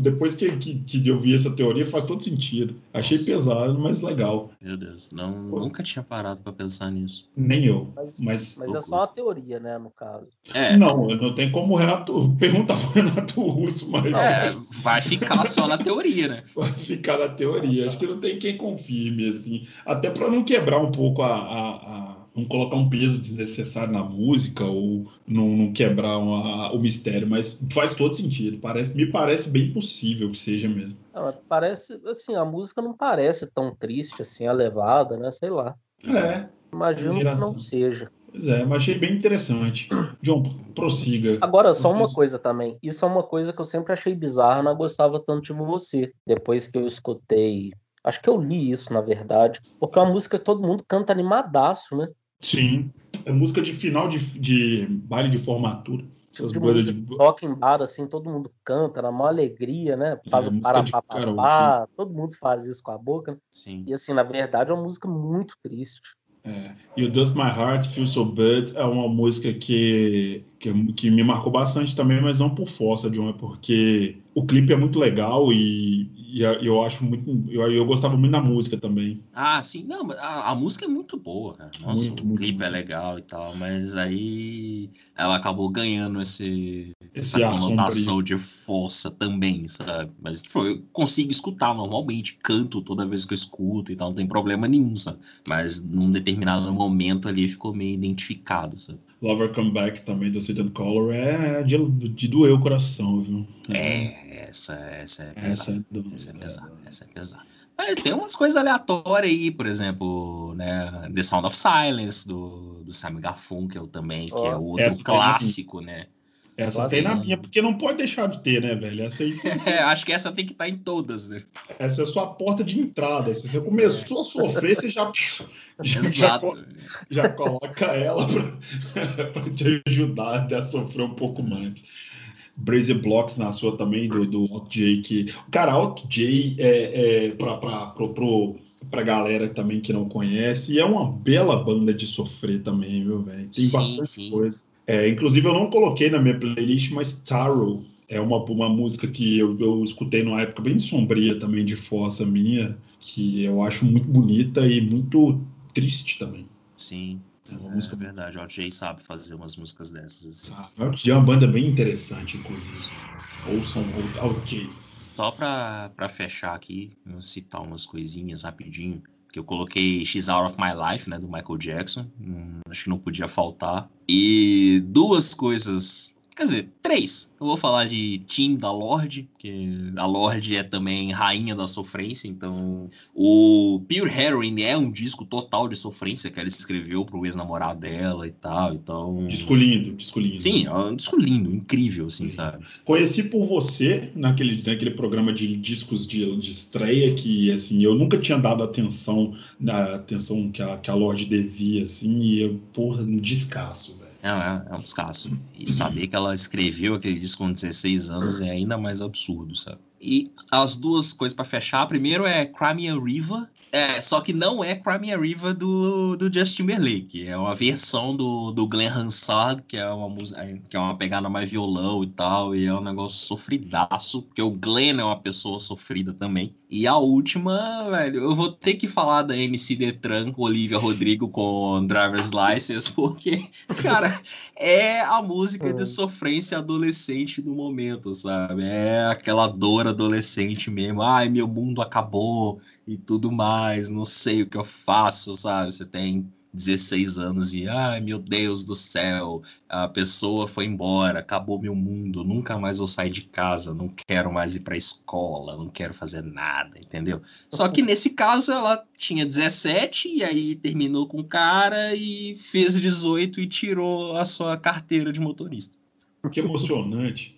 Speaker 2: depois que, que, que eu vi essa teoria, faz todo sentido. Achei Nossa. pesado, mas legal.
Speaker 3: Meu Deus, não, nunca tinha parado para pensar nisso.
Speaker 2: Nem eu.
Speaker 4: Mas,
Speaker 2: mas,
Speaker 4: mas é só uma teoria, né, no caso.
Speaker 3: É.
Speaker 2: Não, não tem como o Renato perguntar pro Renato Russo, mas.
Speaker 3: É, vai ficar só na teoria, né?
Speaker 2: Vai ficar na teoria. Acho que não tem quem confirme, assim. Até para não quebrar um pouco a, a, a não colocar um peso desnecessário na música ou não, não quebrar uma, o mistério, mas faz todo sentido. Parece, me parece bem possível que seja mesmo.
Speaker 4: Não, parece, assim, a música não parece tão triste assim, elevada, né? Sei lá.
Speaker 2: É.
Speaker 4: Imagino que não seja.
Speaker 2: Pois é, mas achei bem interessante. John, prossiga.
Speaker 4: Agora, só uma coisa também. Isso é uma coisa que eu sempre achei bizarra, não gostava tanto de você. Depois que eu escutei Acho que eu li isso, na verdade. Porque é uma música que todo mundo canta animadaço, né?
Speaker 2: Sim. É música de final de, de baile de formatura.
Speaker 4: Essas de música, de... Toca em bar, assim, todo mundo canta, na maior alegria, né? Faz é, o parapapapá, todo mundo faz isso com a boca.
Speaker 3: Sim.
Speaker 4: E assim, na verdade, é uma música muito triste.
Speaker 2: É. E o Does My Heart Feel So Bad é uma música que, que, que, me marcou bastante também, mas não por força, John, é porque o clipe é muito legal e, e eu acho muito. Eu, eu gostava muito da música também.
Speaker 3: Ah, sim. Não, a, a música é muito boa, cara. Nossa, muito, o muito, clipe muito. é legal e tal, mas aí ela acabou ganhando esse, esse essa conotação de força também, sabe? Mas tipo, eu consigo escutar normalmente, canto toda vez que eu escuto e tal, não tem problema nenhum, sabe? Mas num determinado momento ali ficou meio identificado, sabe?
Speaker 2: Lover Come Back também do Satan Color é de, de doer o coração, viu?
Speaker 3: É, essa, essa é pesada. Essa é, do... essa é pesada, essa é pesada. Mas tem umas coisas aleatórias aí, por exemplo, né? The Sound of Silence, do, do Simon Garfunkel também, que oh, é outro clássico, né?
Speaker 2: Essa
Speaker 4: Quase
Speaker 2: tem na minha, porque não pode deixar de ter, né, velho? Essa, aí, essa,
Speaker 3: É, acho que essa tem que estar em todas, né?
Speaker 2: essa é a sua porta de entrada. Se você começou a sofrer, você já, já, já, já coloca ela para te ajudar a sofrer um pouco mais. Brazy Blocks na sua também, do, do Alt J, que. Cara, Alt J é, é para pra galera também que não conhece, é uma bela banda de sofrer também, viu, velho? Tem
Speaker 3: Sim,
Speaker 2: bastante
Speaker 3: sim.
Speaker 2: coisa. É, inclusive, eu não coloquei na minha playlist, mas Tarot é uma, uma música que eu, eu escutei numa época bem sombria também de força minha, que eu acho muito bonita e muito triste também.
Speaker 3: Sim,
Speaker 2: É uma
Speaker 3: é
Speaker 2: música-
Speaker 3: verdade. O Jay sabe fazer umas músicas dessas. assim.
Speaker 2: Sabe? É uma banda bem interessante, inclusive. Ouçam o Alt J.
Speaker 3: Só pra fechar aqui, eu citar umas coisinhas rapidinho. Que eu coloquei She's Out of My Life, né, do Michael Jackson. Hum, acho que não podia faltar. E duas coisas. Quer dizer, três. Eu vou falar de Tim da Lorde, que a Lorde é também rainha da sofrência, então o Pure Heroin é um disco total de sofrência que ela escreveu pro ex-namorado dela e tal, então...
Speaker 2: Disco lindo, disco lindo.
Speaker 3: Sim, é um disco lindo, incrível, assim,
Speaker 2: Sim.
Speaker 3: sabe?
Speaker 2: Conheci por você naquele, naquele programa de discos de, de estreia que assim eu nunca tinha dado atenção na atenção que a, que a Lorde devia assim e eu porra descasso, velho.
Speaker 3: É, é, é um descasso. E saber que ela escreveu aquele disco com 16 anos é ainda mais absurdo, sabe? E as duas coisas pra fechar. Primeiro é Crimea River. É, só que não é Crimea River do, do Justin Timberlake. É uma versão do, do Glenn Hansard, que é uma música que é uma pegada mais violão e tal. E é um negócio sofridaço. Porque o Glenn é uma pessoa sofrida também. E a última, velho, eu vou ter que falar da MC Detran, Olivia Rodrigo com Driver's License, porque, cara, é a música de
Speaker 4: Hum.
Speaker 3: sofrência adolescente do momento, sabe? É aquela dor adolescente mesmo. Ai, meu mundo acabou e tudo mais, não sei o que eu faço, sabe? Você tem 16 anos e, ai, meu Deus do céu, a pessoa foi embora, acabou meu mundo, nunca mais vou sair de casa, não quero mais ir pra escola, não quero fazer nada, entendeu? Só que nesse caso ela tinha 17 e aí terminou com o cara e fez 18 e tirou a sua carteira de motorista.
Speaker 2: Que emocionante.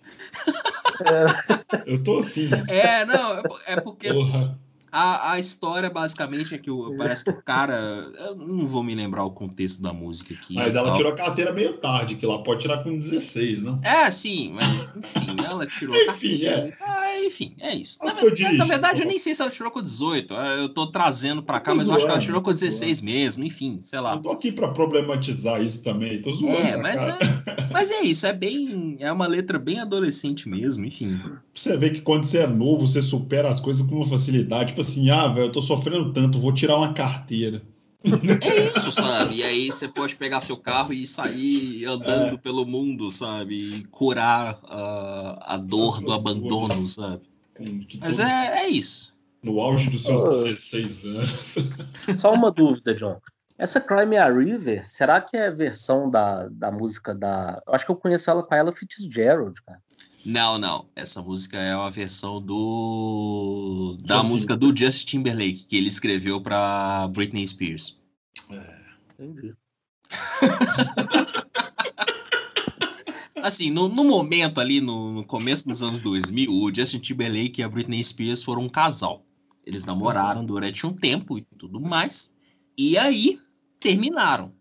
Speaker 4: É,
Speaker 2: Eu tô assim,
Speaker 3: É, não, é é porque
Speaker 2: porra.
Speaker 3: A, a história basicamente é que o, parece que o cara. Eu não vou me lembrar o contexto da música aqui.
Speaker 2: Mas ela
Speaker 3: tal.
Speaker 2: tirou a carteira meio tarde, que lá pode tirar com 16, não?
Speaker 3: É, sim, mas enfim, ela tirou a
Speaker 2: Enfim,
Speaker 3: carteira. Ah, enfim, é isso. Na, na verdade, eu nem sei se ela tirou com 18. Eu tô trazendo pra cá,
Speaker 2: tô
Speaker 3: mas eu acho que ela
Speaker 2: zoando,
Speaker 3: tirou com
Speaker 2: tô
Speaker 3: 16 mesmo, enfim, sei lá.
Speaker 2: Eu tô aqui pra problematizar isso também. Tô zoando
Speaker 3: É, mas
Speaker 2: cara.
Speaker 3: é, mas é isso, é bem. É uma letra bem adolescente mesmo, enfim.
Speaker 2: Você vê que quando você é novo, você supera as coisas com uma facilidade. Tipo assim, ah, velho, eu tô sofrendo tanto, vou tirar uma carteira.
Speaker 3: É isso, sabe? E aí você pode pegar seu carro e sair andando
Speaker 2: É.
Speaker 3: pelo mundo, sabe? E curar a, a dor do abandono, sabe? Mas é, é isso.
Speaker 2: No auge dos seus
Speaker 4: Oh.
Speaker 2: 16 anos.
Speaker 4: Só uma dúvida, John. Essa Crimea River, será que é a versão da, da música da. Eu acho que eu conheço ela com a Ella Fitzgerald, cara.
Speaker 3: Não, não. Essa música é uma versão do da
Speaker 2: Justin.
Speaker 3: música do Justin Timberlake que ele escreveu pra Britney Spears.
Speaker 4: Entendi.
Speaker 3: Assim, no, no momento ali, no, no começo dos anos 2000, o Justin Timberlake e a Britney Spears foram um casal. Eles namoraram durante um tempo e tudo mais. E aí, terminaram.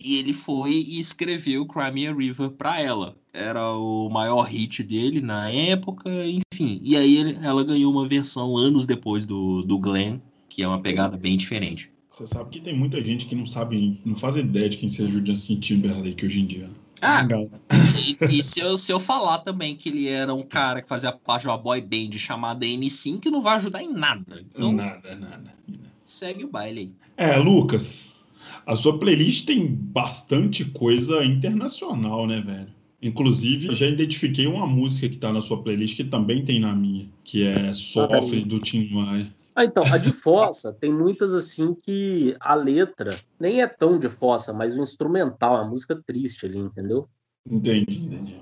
Speaker 3: E ele foi e escreveu Crimea River pra ela. Era o maior hit dele na época, enfim. E aí ele- ela ganhou uma versão anos depois do, do Glenn, que é uma pegada bem diferente.
Speaker 2: Você sabe que tem muita gente que não sabe, não faz ideia de quem seja o Justin Timberlake hoje em dia.
Speaker 3: Ah,
Speaker 2: Legal.
Speaker 3: E, e se, eu, se eu falar também que ele era um cara que fazia parte de uma boy band chamada N5, não vai ajudar em nada. Então,
Speaker 2: Nada, nada.
Speaker 3: segue o baile aí.
Speaker 2: É, Lucas, a sua playlist tem bastante coisa internacional, né, velho? Inclusive, eu já identifiquei uma música que tá na sua playlist que também tem na minha, que é Sofre do Tim Maia.
Speaker 4: Ah, então, a de fossa tem muitas assim que a letra nem é tão de fossa, mas o instrumental, é uma música triste ali, entendeu?
Speaker 2: Entendi, entendi.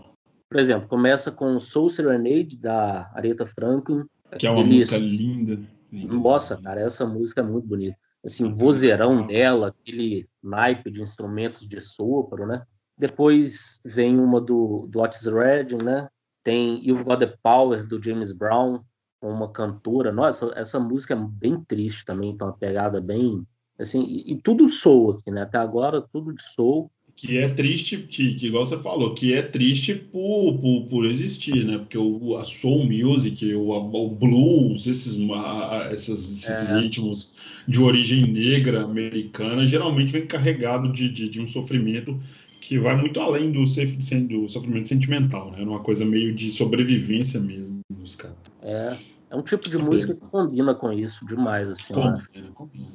Speaker 4: Por exemplo, começa com Soul Serenade, da Aretha Franklin.
Speaker 2: Que é uma
Speaker 4: Aqueles-
Speaker 2: música linda. linda.
Speaker 4: Nossa, cara, essa música é muito bonita. Assim, vozeirão dela, aquele naipe de instrumentos de sopro, né? Depois vem uma do, do Otis Redding, né? Tem You've Got the Power, do James Brown, uma cantora. Nossa, essa música é bem triste também, tem uma pegada bem. Assim, e, e tudo soul aqui, né? Até agora, tudo de soul
Speaker 2: que é triste, que, que igual você falou, que é triste por, por, por existir, né? Porque o, a soul music, o, o blues, esses, a, esses, esses é. ritmos de origem negra americana, geralmente vem carregado de, de, de, um sofrimento que vai muito além do, do sofrimento sentimental, né? Uma coisa meio de sobrevivência mesmo dos caras.
Speaker 4: É, é um tipo de música que combina com isso demais, assim. Combina, combina.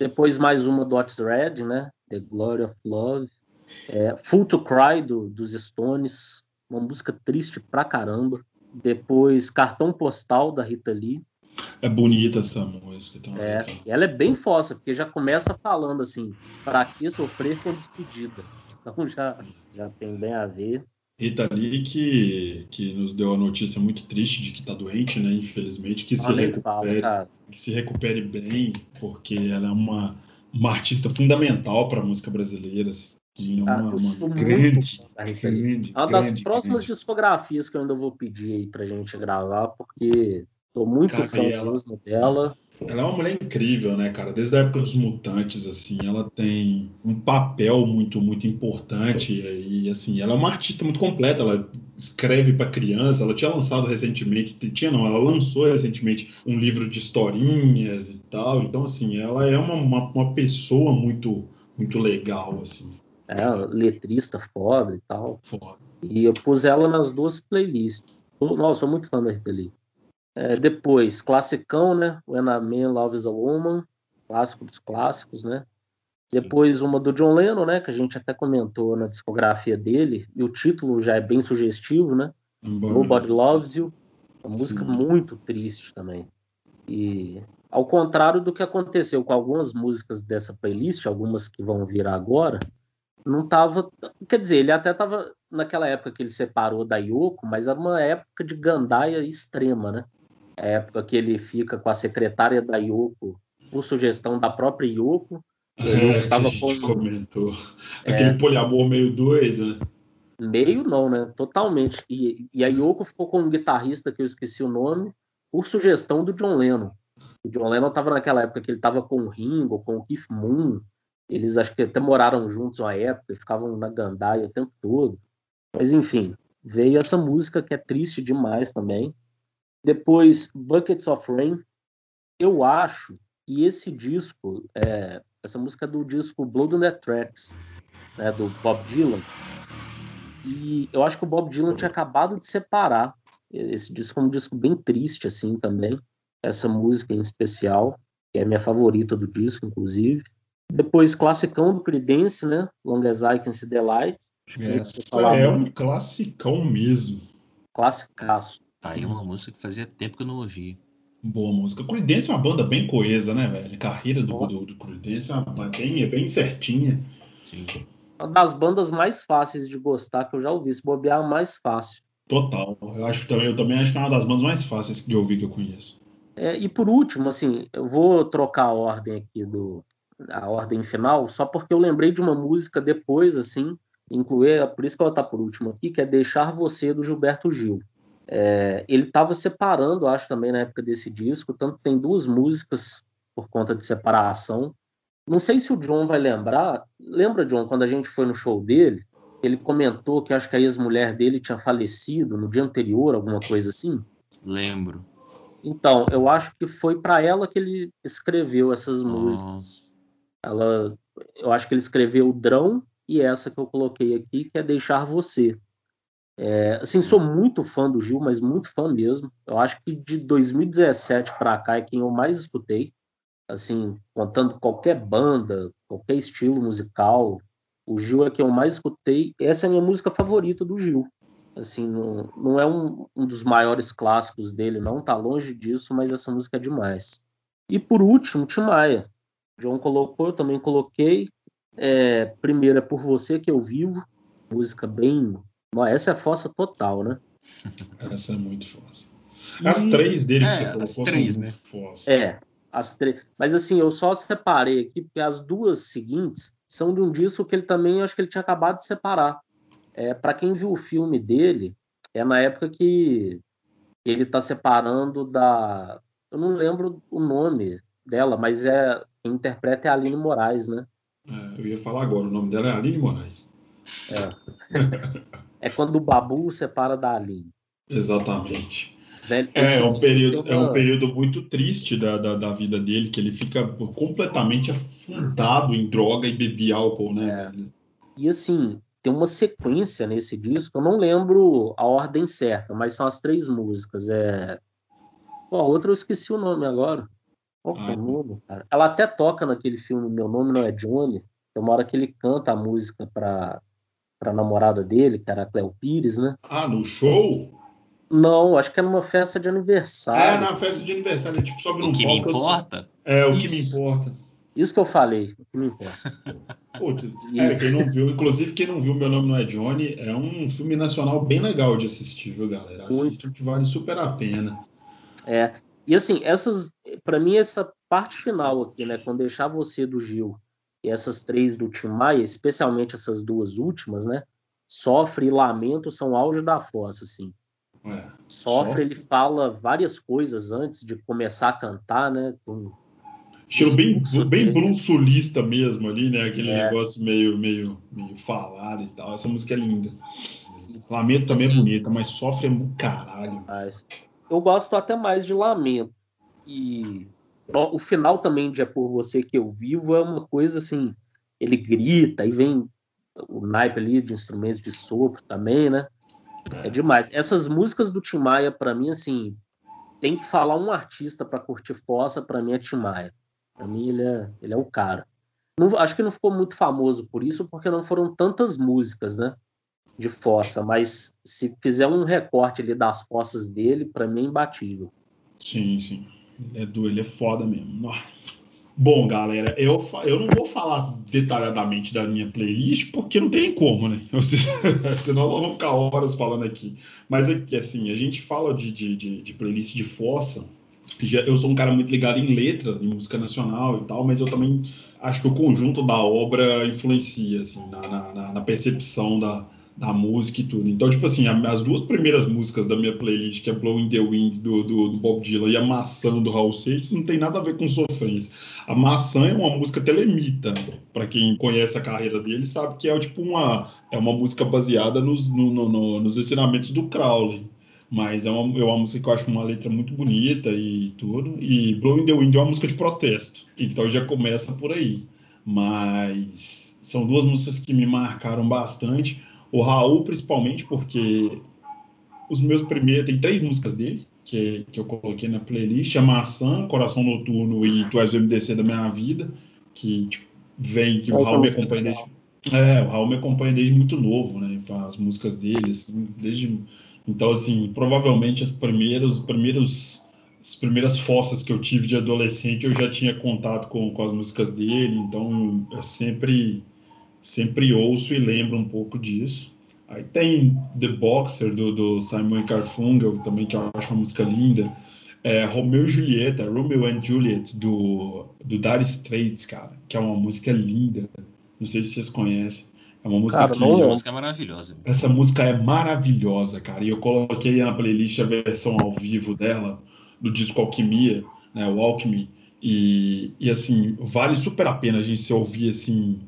Speaker 4: Depois mais uma do Otis Red, né? The Glory of Love. É, Full to Cry, do, dos Stones, uma música triste pra caramba. Depois, Cartão Postal, da Rita Lee.
Speaker 2: É bonita essa música. Então,
Speaker 4: é, ela é bem fossa, porque já começa falando assim, para que sofrer com despedida? Então já, já tem bem a ver.
Speaker 2: Rita Lee que, que nos deu a notícia muito triste de que está doente, né? Infelizmente, que se, recupere, fala, que se recupere bem, porque ela é uma, uma artista fundamental para a música brasileira. Assim. Uma, ah, uma grande, grande,
Speaker 4: É uma das grande, próximas grande. discografias que eu ainda vou pedir aí pra gente gravar, porque tô muito cara, fã ela, dela.
Speaker 2: Ela é uma mulher incrível, né, cara? Desde a época dos Mutantes, assim, ela tem um papel muito, muito importante e, assim, ela é uma artista muito completa. Ela escreve para criança. Ela tinha lançado recentemente, tinha não, ela lançou recentemente um livro de historinhas e tal. Então, assim, ela é uma, uma, uma pessoa muito, muito legal, assim
Speaker 4: é, letrista foda e tal. Foda. E eu pus ela nas duas playlists. Nossa, sou muito fã da Rita Lee. É, depois, classicão, né? When a Man Loves a Woman, clássico dos clássicos, né? Depois uma do John Lennon, né? Que a gente até comentou na discografia dele. E o título já é bem sugestivo, né? Nobody Loves You. Uma música Sim. muito triste também. E ao contrário do que aconteceu com algumas músicas dessa playlist, algumas que vão vir agora, não estava. Quer dizer, ele até estava naquela época que ele separou da Yoko, mas era uma época de gandaia extrema, né? A época que ele fica com a secretária da Yoko, por sugestão da própria Yoko.
Speaker 2: É, tava com... comentou. É. Aquele é, poliamor meio doido, né?
Speaker 4: Meio não, né? Totalmente. E, e a Yoko ficou com um guitarrista que eu esqueci o nome, por sugestão do John Lennon. O John Lennon estava naquela época que ele estava com o Ringo, com o Keith Moon, eles acho que até moraram juntos uma época, ficavam na gandaia o tempo todo. Mas enfim, veio essa música que é triste demais também. Depois, Buckets of Rain. Eu acho que esse disco, é, essa música é do disco Blood on the Tracks, né, do Bob Dylan. E eu acho que o Bob Dylan tinha acabado de separar. Esse disco é um disco bem triste, assim, também. Essa música em especial, que é a minha favorita do disco, inclusive. Depois, classicão do Creedence, né? Long as I Can See the Light.
Speaker 2: Essa é um classicão mesmo.
Speaker 4: Classicaço.
Speaker 3: Tá aí uma música que fazia tempo que eu não ouvia.
Speaker 2: Boa música. Creedence é uma banda bem coesa, né, velho? A carreira do, do, do Creedence é bem, é bem certinha.
Speaker 4: Sim. Uma das bandas mais fáceis de gostar que eu já ouvi. Se bobear, a mais fácil.
Speaker 2: Total. Eu acho também, eu também acho que é uma das bandas mais fáceis de ouvir que eu conheço.
Speaker 4: É, e por último, assim, eu vou trocar a ordem aqui do, a ordem final, só porque eu lembrei de uma música depois, assim, incluir, por isso que ela está por último aqui, que é Deixar Você, do Gilberto Gil. É, ele estava separando, acho também na época desse disco, tanto tem duas músicas por conta de separação. Não sei se o John vai lembrar. Lembra, John, quando a gente foi no show dele, ele comentou que acho que a ex-mulher dele tinha falecido no dia anterior, alguma coisa assim?
Speaker 3: Lembro.
Speaker 4: Então, eu acho que foi para ela que ele escreveu essas músicas. Ela, eu acho que ele escreveu o Drão e essa que eu coloquei aqui, que é Deixar Você. É, assim, sou muito fã do Gil, mas muito fã mesmo. Eu acho que de 2017 para cá é quem eu mais escutei. Assim, contando qualquer banda, qualquer estilo musical, o Gil é quem eu mais escutei. Essa é a minha música favorita do Gil. Assim, não, não é um, um dos maiores clássicos dele, não, tá longe disso, mas essa música é demais. E por último, Tim Maia. John colocou, eu também coloquei. É, primeiro é Por Você Que Eu Vivo, música bem. Essa é fossa total, né?
Speaker 2: Essa é muito fossa. As e... três dele que é, você colocou três, são né? fossa.
Speaker 4: É, as três. Mas assim, eu só separei aqui, porque as duas seguintes são de um disco que ele também, acho que ele tinha acabado de separar. É, para quem viu o filme dele, é na época que ele está separando da. Eu não lembro o nome dela, mas é quem interpreta é a Aline Moraes, né?
Speaker 2: É, eu ia falar agora, o nome dela é Aline Moraes.
Speaker 4: É, é quando o Babu separa da Aline.
Speaker 2: Exatamente.
Speaker 4: Velho,
Speaker 2: É, é um período,
Speaker 4: tem
Speaker 2: é um
Speaker 4: uma-
Speaker 2: período muito triste da, da, da vida dele, que ele fica completamente afundado em droga e bebia álcool, né? velho?
Speaker 4: E assim, tem uma sequência nesse disco, eu não lembro a ordem certa, mas são as três músicas. É... Pô, a outra eu esqueci o nome agora. Qual que é
Speaker 2: Ah.
Speaker 4: o nome, cara? Ela até toca naquele filme Meu Nome Não É Johnny. Tem uma hora que ele canta a música pra, pra namorada dele, que era a Cleo Pires, né?
Speaker 2: Ah, no show?
Speaker 4: Não, acho que é numa festa de
Speaker 2: É,
Speaker 4: aniversário.
Speaker 2: na festa de aniversário, ele, tipo, sobe
Speaker 3: O
Speaker 2: num
Speaker 3: que me
Speaker 2: palco, eu-
Speaker 3: importa?
Speaker 2: É, o que me
Speaker 3: Isso.
Speaker 2: importa.
Speaker 4: Isso que eu falei, o que me importa.
Speaker 2: Putz, é, quem não viu, inclusive quem não viu Meu Nome Não É Johnny, é um filme nacional bem legal de assistir, viu, galera? Assistam que vale super a pena.
Speaker 4: É, e assim, essas, para mim, essa parte final aqui, né, quando deixar você do Gil e essas três do Tim Maia, especialmente essas duas últimas, né, Sofre e Lamento são auge da força, assim.
Speaker 2: É.
Speaker 4: Sofre,
Speaker 2: Sofre.
Speaker 4: ele fala várias coisas antes de começar a cantar, né, com-
Speaker 2: Estilo bem, bem
Speaker 4: mesmo.
Speaker 2: blues mesmo ali, né? Aquele
Speaker 4: É.
Speaker 2: negócio meio, meio, meio falado e tal. Essa música é linda. Lamento também é bonita, mas sofre é muito caralho.
Speaker 4: Mas eu gosto até mais de Lamento. E o final também de É Por Você Que Eu Vivo é uma coisa assim, ele grita, aí vem o naipe ali de instrumentos de sopro também, né? É demais. Essas músicas do Tim Maia, pra mim, assim, tem que falar um artista pra curtir fossa, pra mim é Tim Maia. Pra mim ele é, ele é o cara. Não- acho que não ficou muito famoso por isso, porque não foram tantas músicas, né? De fossa, mas se fizer um recorte ali das fossas dele, pra mim é imbatível.
Speaker 2: Sim, sim. Ele é, do, ele é foda mesmo. Bom, galera, eu, eu não vou falar detalhadamente da minha playlist, porque não tem como, né? Senão nós vamos ficar horas falando aqui. Mas é que, assim, a gente fala de, de, de, de playlist de. Já, eu sou um cara muito ligado em letra, em música nacional e tal, mas eu também acho que o conjunto da obra influencia, assim, na, na- na percepção da, da música e tudo. Então, tipo assim, as duas primeiras músicas da minha playlist, que é Blowing the Wind do, do, do Bob Dylan e a Maçã do Raul Seixas, não tem nada a ver com sofrência. A Maçã é uma música telemita, para quem conhece a carreira dele, sabe que é tipo uma, é uma música baseada nos, no- no- no- nos ensinamentos do Crowley. Mas é uma, é uma música que eu acho uma letra muito bonita e tudo. E Blowing the Wind é uma música de protesto. Então já começa por aí. Mas são duas músicas que me marcaram bastante. O Raul, principalmente, porque os meus primeiros. Tem três músicas dele que, que eu coloquei na playlist: a Maçã, Coração Noturno e Tu és o MDC da Minha Vida, que tipo, vem, que o
Speaker 4: Essa
Speaker 2: Raul me
Speaker 4: é
Speaker 2: acompanha desde. É, o Raul me acompanha desde muito novo, né? As músicas dele, assim, desde. Então, assim, provavelmente as primeiros, primeiros, as primeiras fossas que eu tive de adolescente eu já tinha contato com, com as músicas dele, então eu sempre sempre ouço e lembro um pouco disso. Aí tem The Boxer, do, do Simon Garfunkel, também, que eu acho uma música linda. É, Romeo e Julieta, Romeo and Juliet, do, do Dire Straits, cara, que é uma música linda. Não sei se vocês conhecem. É uma música
Speaker 4: Cara,
Speaker 2: que...
Speaker 3: Essa música é maravilhosa.
Speaker 2: Essa música é maravilhosa, cara. E eu coloquei na playlist a versão ao vivo dela, do disco Alquimia, né, o Alchemy. E, e assim, vale super a pena a gente se ouvir assim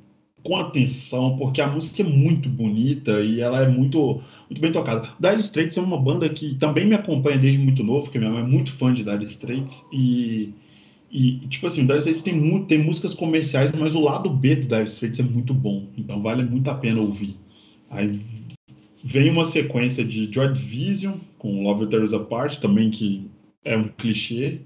Speaker 2: com atenção, porque a música é muito bonita e ela é muito, muito bem tocada. Dire Straits é uma banda que também me acompanha desde muito novo, porque minha mãe é muito fã de Dire Straits e e, tipo assim, o Dire Straits tem, muito, tem músicas comerciais, mas o lado B do Dire Straits é muito bom. Então vale muito a pena ouvir. Aí vem uma sequência de Joy Division, com Love Will Tear Us Apart, também que é um clichê.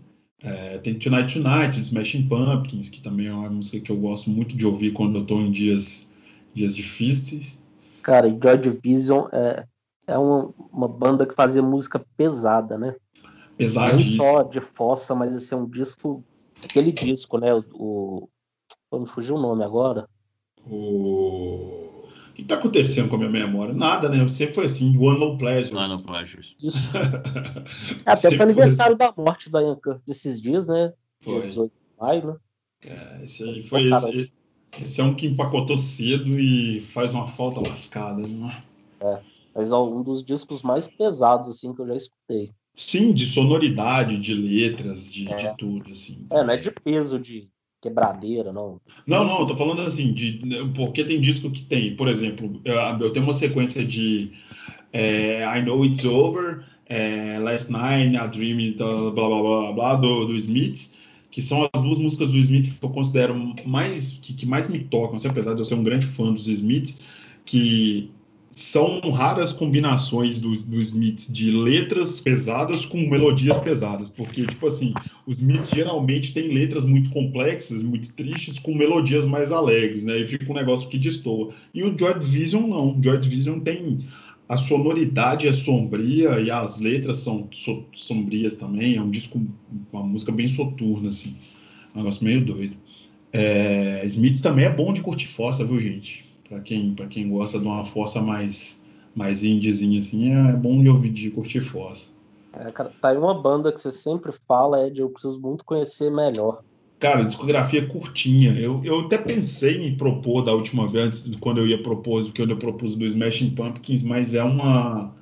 Speaker 2: É, tem Tonight Tonight, do Smashing Pumpkins, que também é uma música que eu gosto muito de ouvir quando eu estou em dias, dias difíceis.
Speaker 4: Cara, e Joy Division é, é uma, uma banda que fazia música pesada, né? Não
Speaker 2: Pesadíssimo.
Speaker 4: só de fossa, mas esse é um disco, aquele disco, né? O, o me fugiu o nome agora.
Speaker 2: O... o que está acontecendo com a minha memória? Nada, né? Sempre foi assim, One No Pleasures.
Speaker 3: Lá no Pleasures.
Speaker 4: Isso. Até foi aniversário da morte da Ian Curtis esses dias, né? Dia
Speaker 2: Foi.
Speaker 4: 18 de maio, né?
Speaker 2: É, esse aí foi esse. Esse é um que empacotou cedo e faz uma falta lascada, não é?
Speaker 4: É, mas é um dos discos mais pesados, assim, que eu já escutei.
Speaker 2: Sim, de sonoridade, de letras, de,
Speaker 4: É.
Speaker 2: de tudo, assim.
Speaker 4: É, não é de peso de quebradeira, não.
Speaker 2: Não, não, eu tô falando assim, de, porque tem disco que tem, por exemplo, eu, eu tenho uma sequência de é, I Know It's Over, é, Last Night, A Dream, blá blá blá blá, blá do, do Smiths, que são as duas músicas do Smiths que eu considero mais, que, que mais me tocam, assim, apesar de eu ser um grande fã dos Smiths, que são raras combinações dos, dos Smiths de letras pesadas com melodias pesadas, porque, tipo assim, os Smiths geralmente têm letras muito complexas, muito tristes, com melodias mais alegres, né? E fica um negócio que destoa. E o Joy Division não. O Joy Division tem a sonoridade é sombria e as letras são so, sombrias também. É um disco, uma música bem soturna, assim. Um negócio meio doido. É, Smiths também é bom de curtir fossa, viu, gente? Para quem, pra quem gosta de uma força mais, mais indiezinha, assim, é bom de ouvir de curtir fossa.
Speaker 4: É, cara, tá aí uma banda que você sempre fala, Ed, eu preciso muito conhecer melhor.
Speaker 2: Cara, discografia curtinha. Eu, eu até pensei em propor da última vez, quando eu ia propor, porque eu propus do Smashing Pumpkins, mas é uma.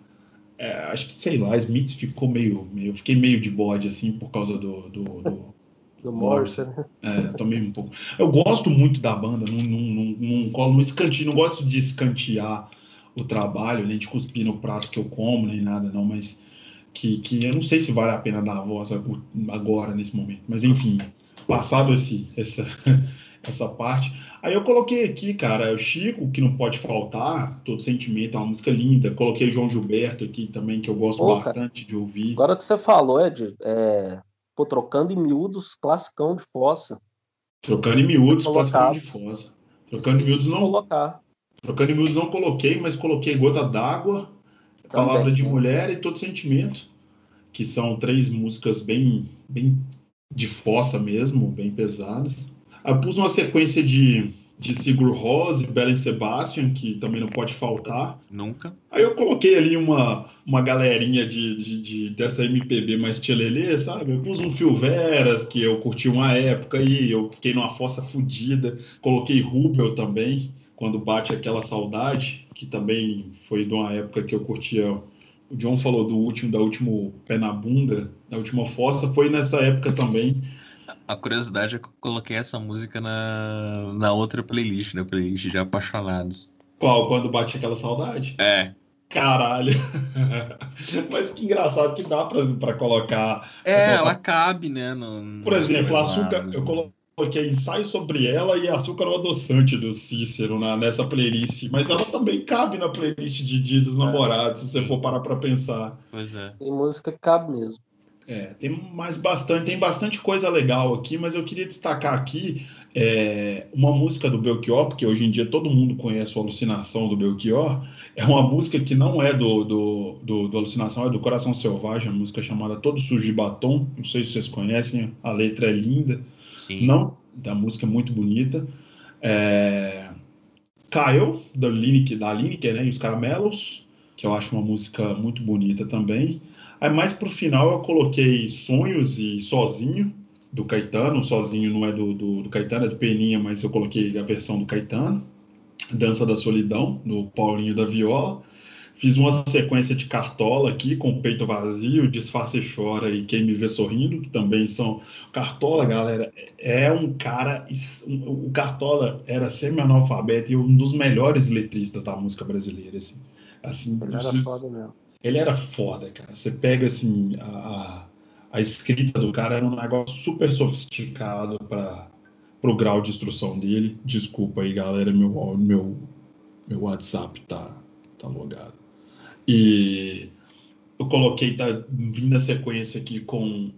Speaker 2: é, acho que, sei lá, Smiths ficou meio, meio. Eu fiquei meio de bode, assim, por causa do. do, do
Speaker 4: Do Morrison, né?
Speaker 2: é, tomei um pouco. Eu gosto muito da banda, não, não, não, não colo no escanteio, não gosto de escantear o trabalho, nem de cuspir no prato que eu como, nem nada, não, mas que, que eu não sei se vale a pena dar a voz agora, nesse momento. Mas enfim, passado esse, essa, essa parte. Aí eu coloquei aqui, cara, o Chico, que não pode faltar, Todo Sentimento, é uma música linda. Coloquei João Gilberto aqui também, que eu gosto
Speaker 4: Pô, cara.
Speaker 2: bastante de ouvir.
Speaker 4: Agora que você falou, Ed, é, pô, trocando em miúdos, classicão de fossa.
Speaker 2: Trocando em miúdos, classicando de fossa. Trocando em miúdos não,
Speaker 4: colocar.
Speaker 2: trocando em miúdos não coloquei, mas coloquei Gota d'Água, Palavra de
Speaker 4: né?
Speaker 2: Mulher e Todo Sentimento, que são três músicas bem, bem de fossa mesmo, bem pesadas. Eu pus uma sequência de, de Sigur Rós e Belen Sebastian, que também não pode faltar.
Speaker 3: Nunca.
Speaker 2: Aí eu coloquei ali uma, uma galerinha de, de, de- dessa MPB mais tchelelê, sabe? Eu pus um Fio Veras, que eu curti uma época e eu fiquei numa fossa fodida. Coloquei Rubel também, quando bate aquela saudade, que também foi de uma época que eu curtia. O John falou do último, da último pé na bunda, da última fossa, foi nessa época também.
Speaker 3: A curiosidade é que eu coloquei essa música na, na outra playlist, na playlist de Apaixonados.
Speaker 2: Qual? Quando bate aquela saudade?
Speaker 3: É.
Speaker 2: Caralho! Mas que engraçado que dá pra, pra colocar
Speaker 3: É, ela cabe, né? no-
Speaker 2: Por exemplo, açúcar,
Speaker 3: lados,
Speaker 2: eu
Speaker 3: né?
Speaker 2: coloquei ensaio sobre ela e açúcar o adoçante do Cícero na, nessa playlist, mas ela também cabe na playlist de Dia dos Namorados, se você for parar para pensar.
Speaker 3: Pois é.
Speaker 4: Tem música que cabe mesmo.
Speaker 2: É, tem mais bastante, tem bastante coisa legal aqui, mas eu queria destacar aqui é, uma música do Belchior, porque hoje em dia todo mundo conhece o Alucinação do Belchior. É uma música que não é do, do, do, do Alucinação, é do Coração Selvagem, a música chamada Todo Sujo de Batom. Não sei se vocês conhecem, a letra é linda.
Speaker 3: Sim.
Speaker 2: Não, da música é muito bonita. É... Kyle, da Lineker, da Lineker, né? E os Caramelos, que eu acho uma música muito bonita também. Aí mais pro final eu coloquei Sonhos e Sozinho, do Caetano. Sozinho não é do, do, do Caetano, é do Peninha, mas eu coloquei a versão do Caetano. Dança da Solidão, do Paulinho da Viola. Fiz uma sequência de Cartola aqui, com o Peito Vazio, Disfarce e Chora e Quem Me Vê Sorrindo, que também são... Cartola, galera, é um cara... O Cartola era semi-analfabeto e um dos melhores letristas da música brasileira, assim. assim
Speaker 4: Ele era
Speaker 2: vocês-
Speaker 4: foda mesmo.
Speaker 2: Ele era foda, cara. Você pega assim a, a, a escrita do cara era um negócio super sofisticado para o grau de instrução dele. Desculpa aí, galera, meu meu meu WhatsApp tá tá logado. E eu coloquei tá vindo na sequência aqui com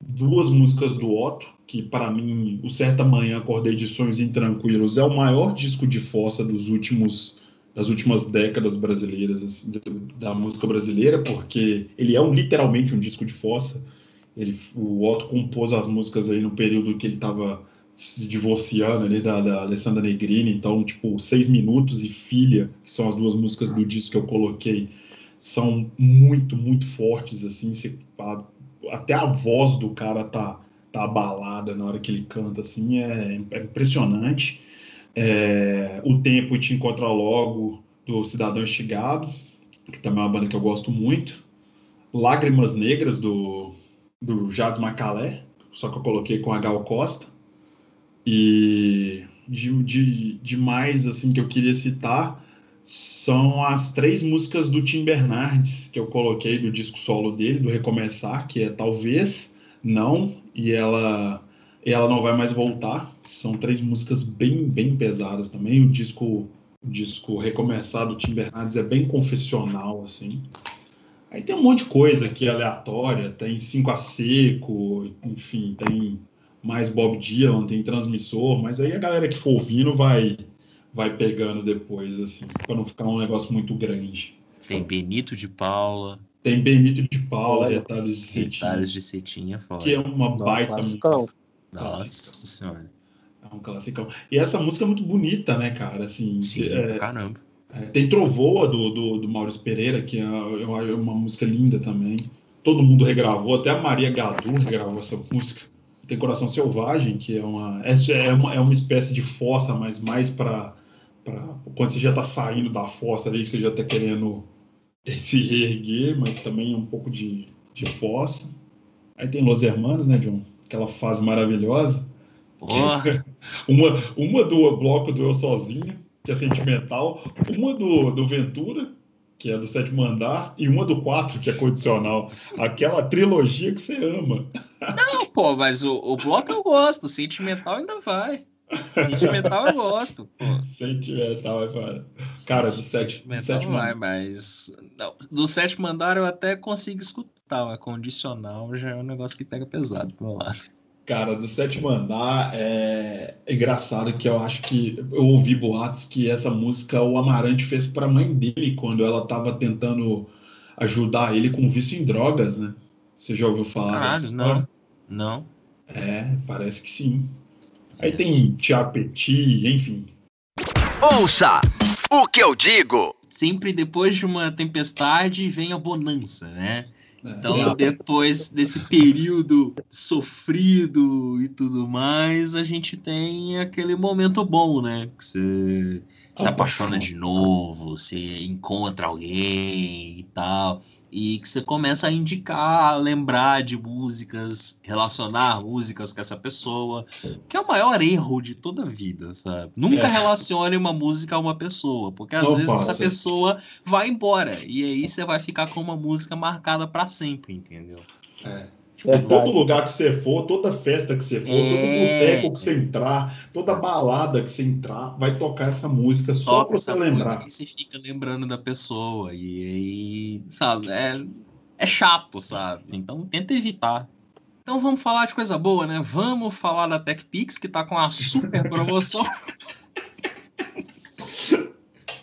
Speaker 2: duas músicas do Otto, que para mim, o Certa Manhã Acordei de Sonhos Intranquilos é o maior disco de fossa dos últimos das últimas décadas brasileiras assim, da música brasileira, porque ele é um, literalmente um disco de fossa. Ele, o Otto compôs as músicas aí no período que ele estava se divorciando ali da, da Alessandra Negrini, então, tipo, Seis Minutos e Filha, que são as duas músicas do disco que eu coloquei, são muito, muito fortes, assim, você, a- até a voz do cara tá, tá abalada na hora que ele canta, assim, é, é impressionante. É, o Tempo Te Encontra Logo, do Cidadão Estigado, que também é uma banda que eu gosto muito. Lágrimas Negras, do, do Jades Macalé, só que eu coloquei com a Gal Costa. E de, de, de mais assim, que eu queria citar são as três músicas do Tim Bernardes que eu coloquei do disco solo dele, do Recomeçar, que é Talvez, Não e Ela, ela Não Vai Mais Voltar. São três músicas bem, bem pesadas também. O disco, o disco Recomeçar do Tim Bernardes é bem confessional, assim. Aí tem um monte de coisa aqui aleatória, tem Cinco a Seco, enfim, tem mais Bob Dylan, tem transmissor, mas aí a galera que for ouvindo vai vai pegando depois, assim, para não ficar um negócio muito grande.
Speaker 3: Tem Benito de Paula.
Speaker 2: Tem Benito de Paula, Retalhos de Cetim.
Speaker 3: Retalhos de Cetim é foda.
Speaker 2: Que é uma baita música.
Speaker 3: Nossa senhora.
Speaker 2: É um classicão. E essa música é muito bonita, né, cara? Assim,
Speaker 3: Sim,
Speaker 2: é,
Speaker 3: caramba.
Speaker 2: é, tem Trovoa do, do, do Maurício Pereira, que é, é uma música linda também. Todo mundo regravou, até a Maria Gadu regravou essa música. Tem Coração Selvagem, que é uma, é, é uma, é uma espécie de fossa, mas mais para quando você já está saindo da fossa ali, que você já está querendo se reerguer, mas também um pouco de, de fossa. Aí tem Los Hermanos, né, John? Aquela fase maravilhosa.
Speaker 3: Porra.
Speaker 2: uma, uma do bloco do Eu Sozinho, que é sentimental, uma do, do Ventura, que é do sétimo andar, e uma do 4, que é condicional. Aquela trilogia que você ama.
Speaker 3: Não, pô, mas o, o bloco eu gosto, o sentimental ainda vai. Sentimental eu gosto, pô.
Speaker 2: Sentimental, cara. Cara, do, sete, do sétimo
Speaker 3: vai, mas. Não, do sétimo andar eu até consigo escutar, mas condicional já é um negócio que pega pesado pro meu lado.
Speaker 2: Cara, do sétimo andar é... é engraçado que eu acho que eu ouvi boatos que essa música o Amarante fez para a mãe dele quando ela estava tentando ajudar ele com vício em drogas, né? Você já ouviu falar
Speaker 3: Caralho,
Speaker 2: dessa
Speaker 3: não. Não.
Speaker 2: É, parece que sim. Aí tem Tiago Petit, enfim.
Speaker 1: Ouça o que eu digo.
Speaker 3: Sempre depois de uma tempestade vem a bonança, né? Então, depois desse período sofrido e tudo mais, a gente tem aquele momento bom, né? Que você se apaixona de novo, você encontra alguém e tal. E que você começa a indicar, lembrar de músicas, relacionar músicas com essa pessoa, que é o maior erro de toda a vida, sabe? Nunca
Speaker 2: É.
Speaker 3: relacione uma música a uma pessoa, porque às
Speaker 2: Não
Speaker 3: vezes essa pessoa vai embora. E aí você vai ficar com uma música marcada pra sempre, entendeu?
Speaker 2: É. Tipo, todo lugar que você for, toda festa que você for, todo
Speaker 3: É.
Speaker 2: boteco que você entrar, toda balada que você entrar, vai tocar essa música só
Speaker 3: Toca
Speaker 2: pra você lembrar.
Speaker 3: música E você fica lembrando da pessoa. E aí, sabe, é, é chato, sabe? Então tenta evitar. Então vamos falar de coisa boa, né? Vamos falar da TechPix, que tá com uma super promoção.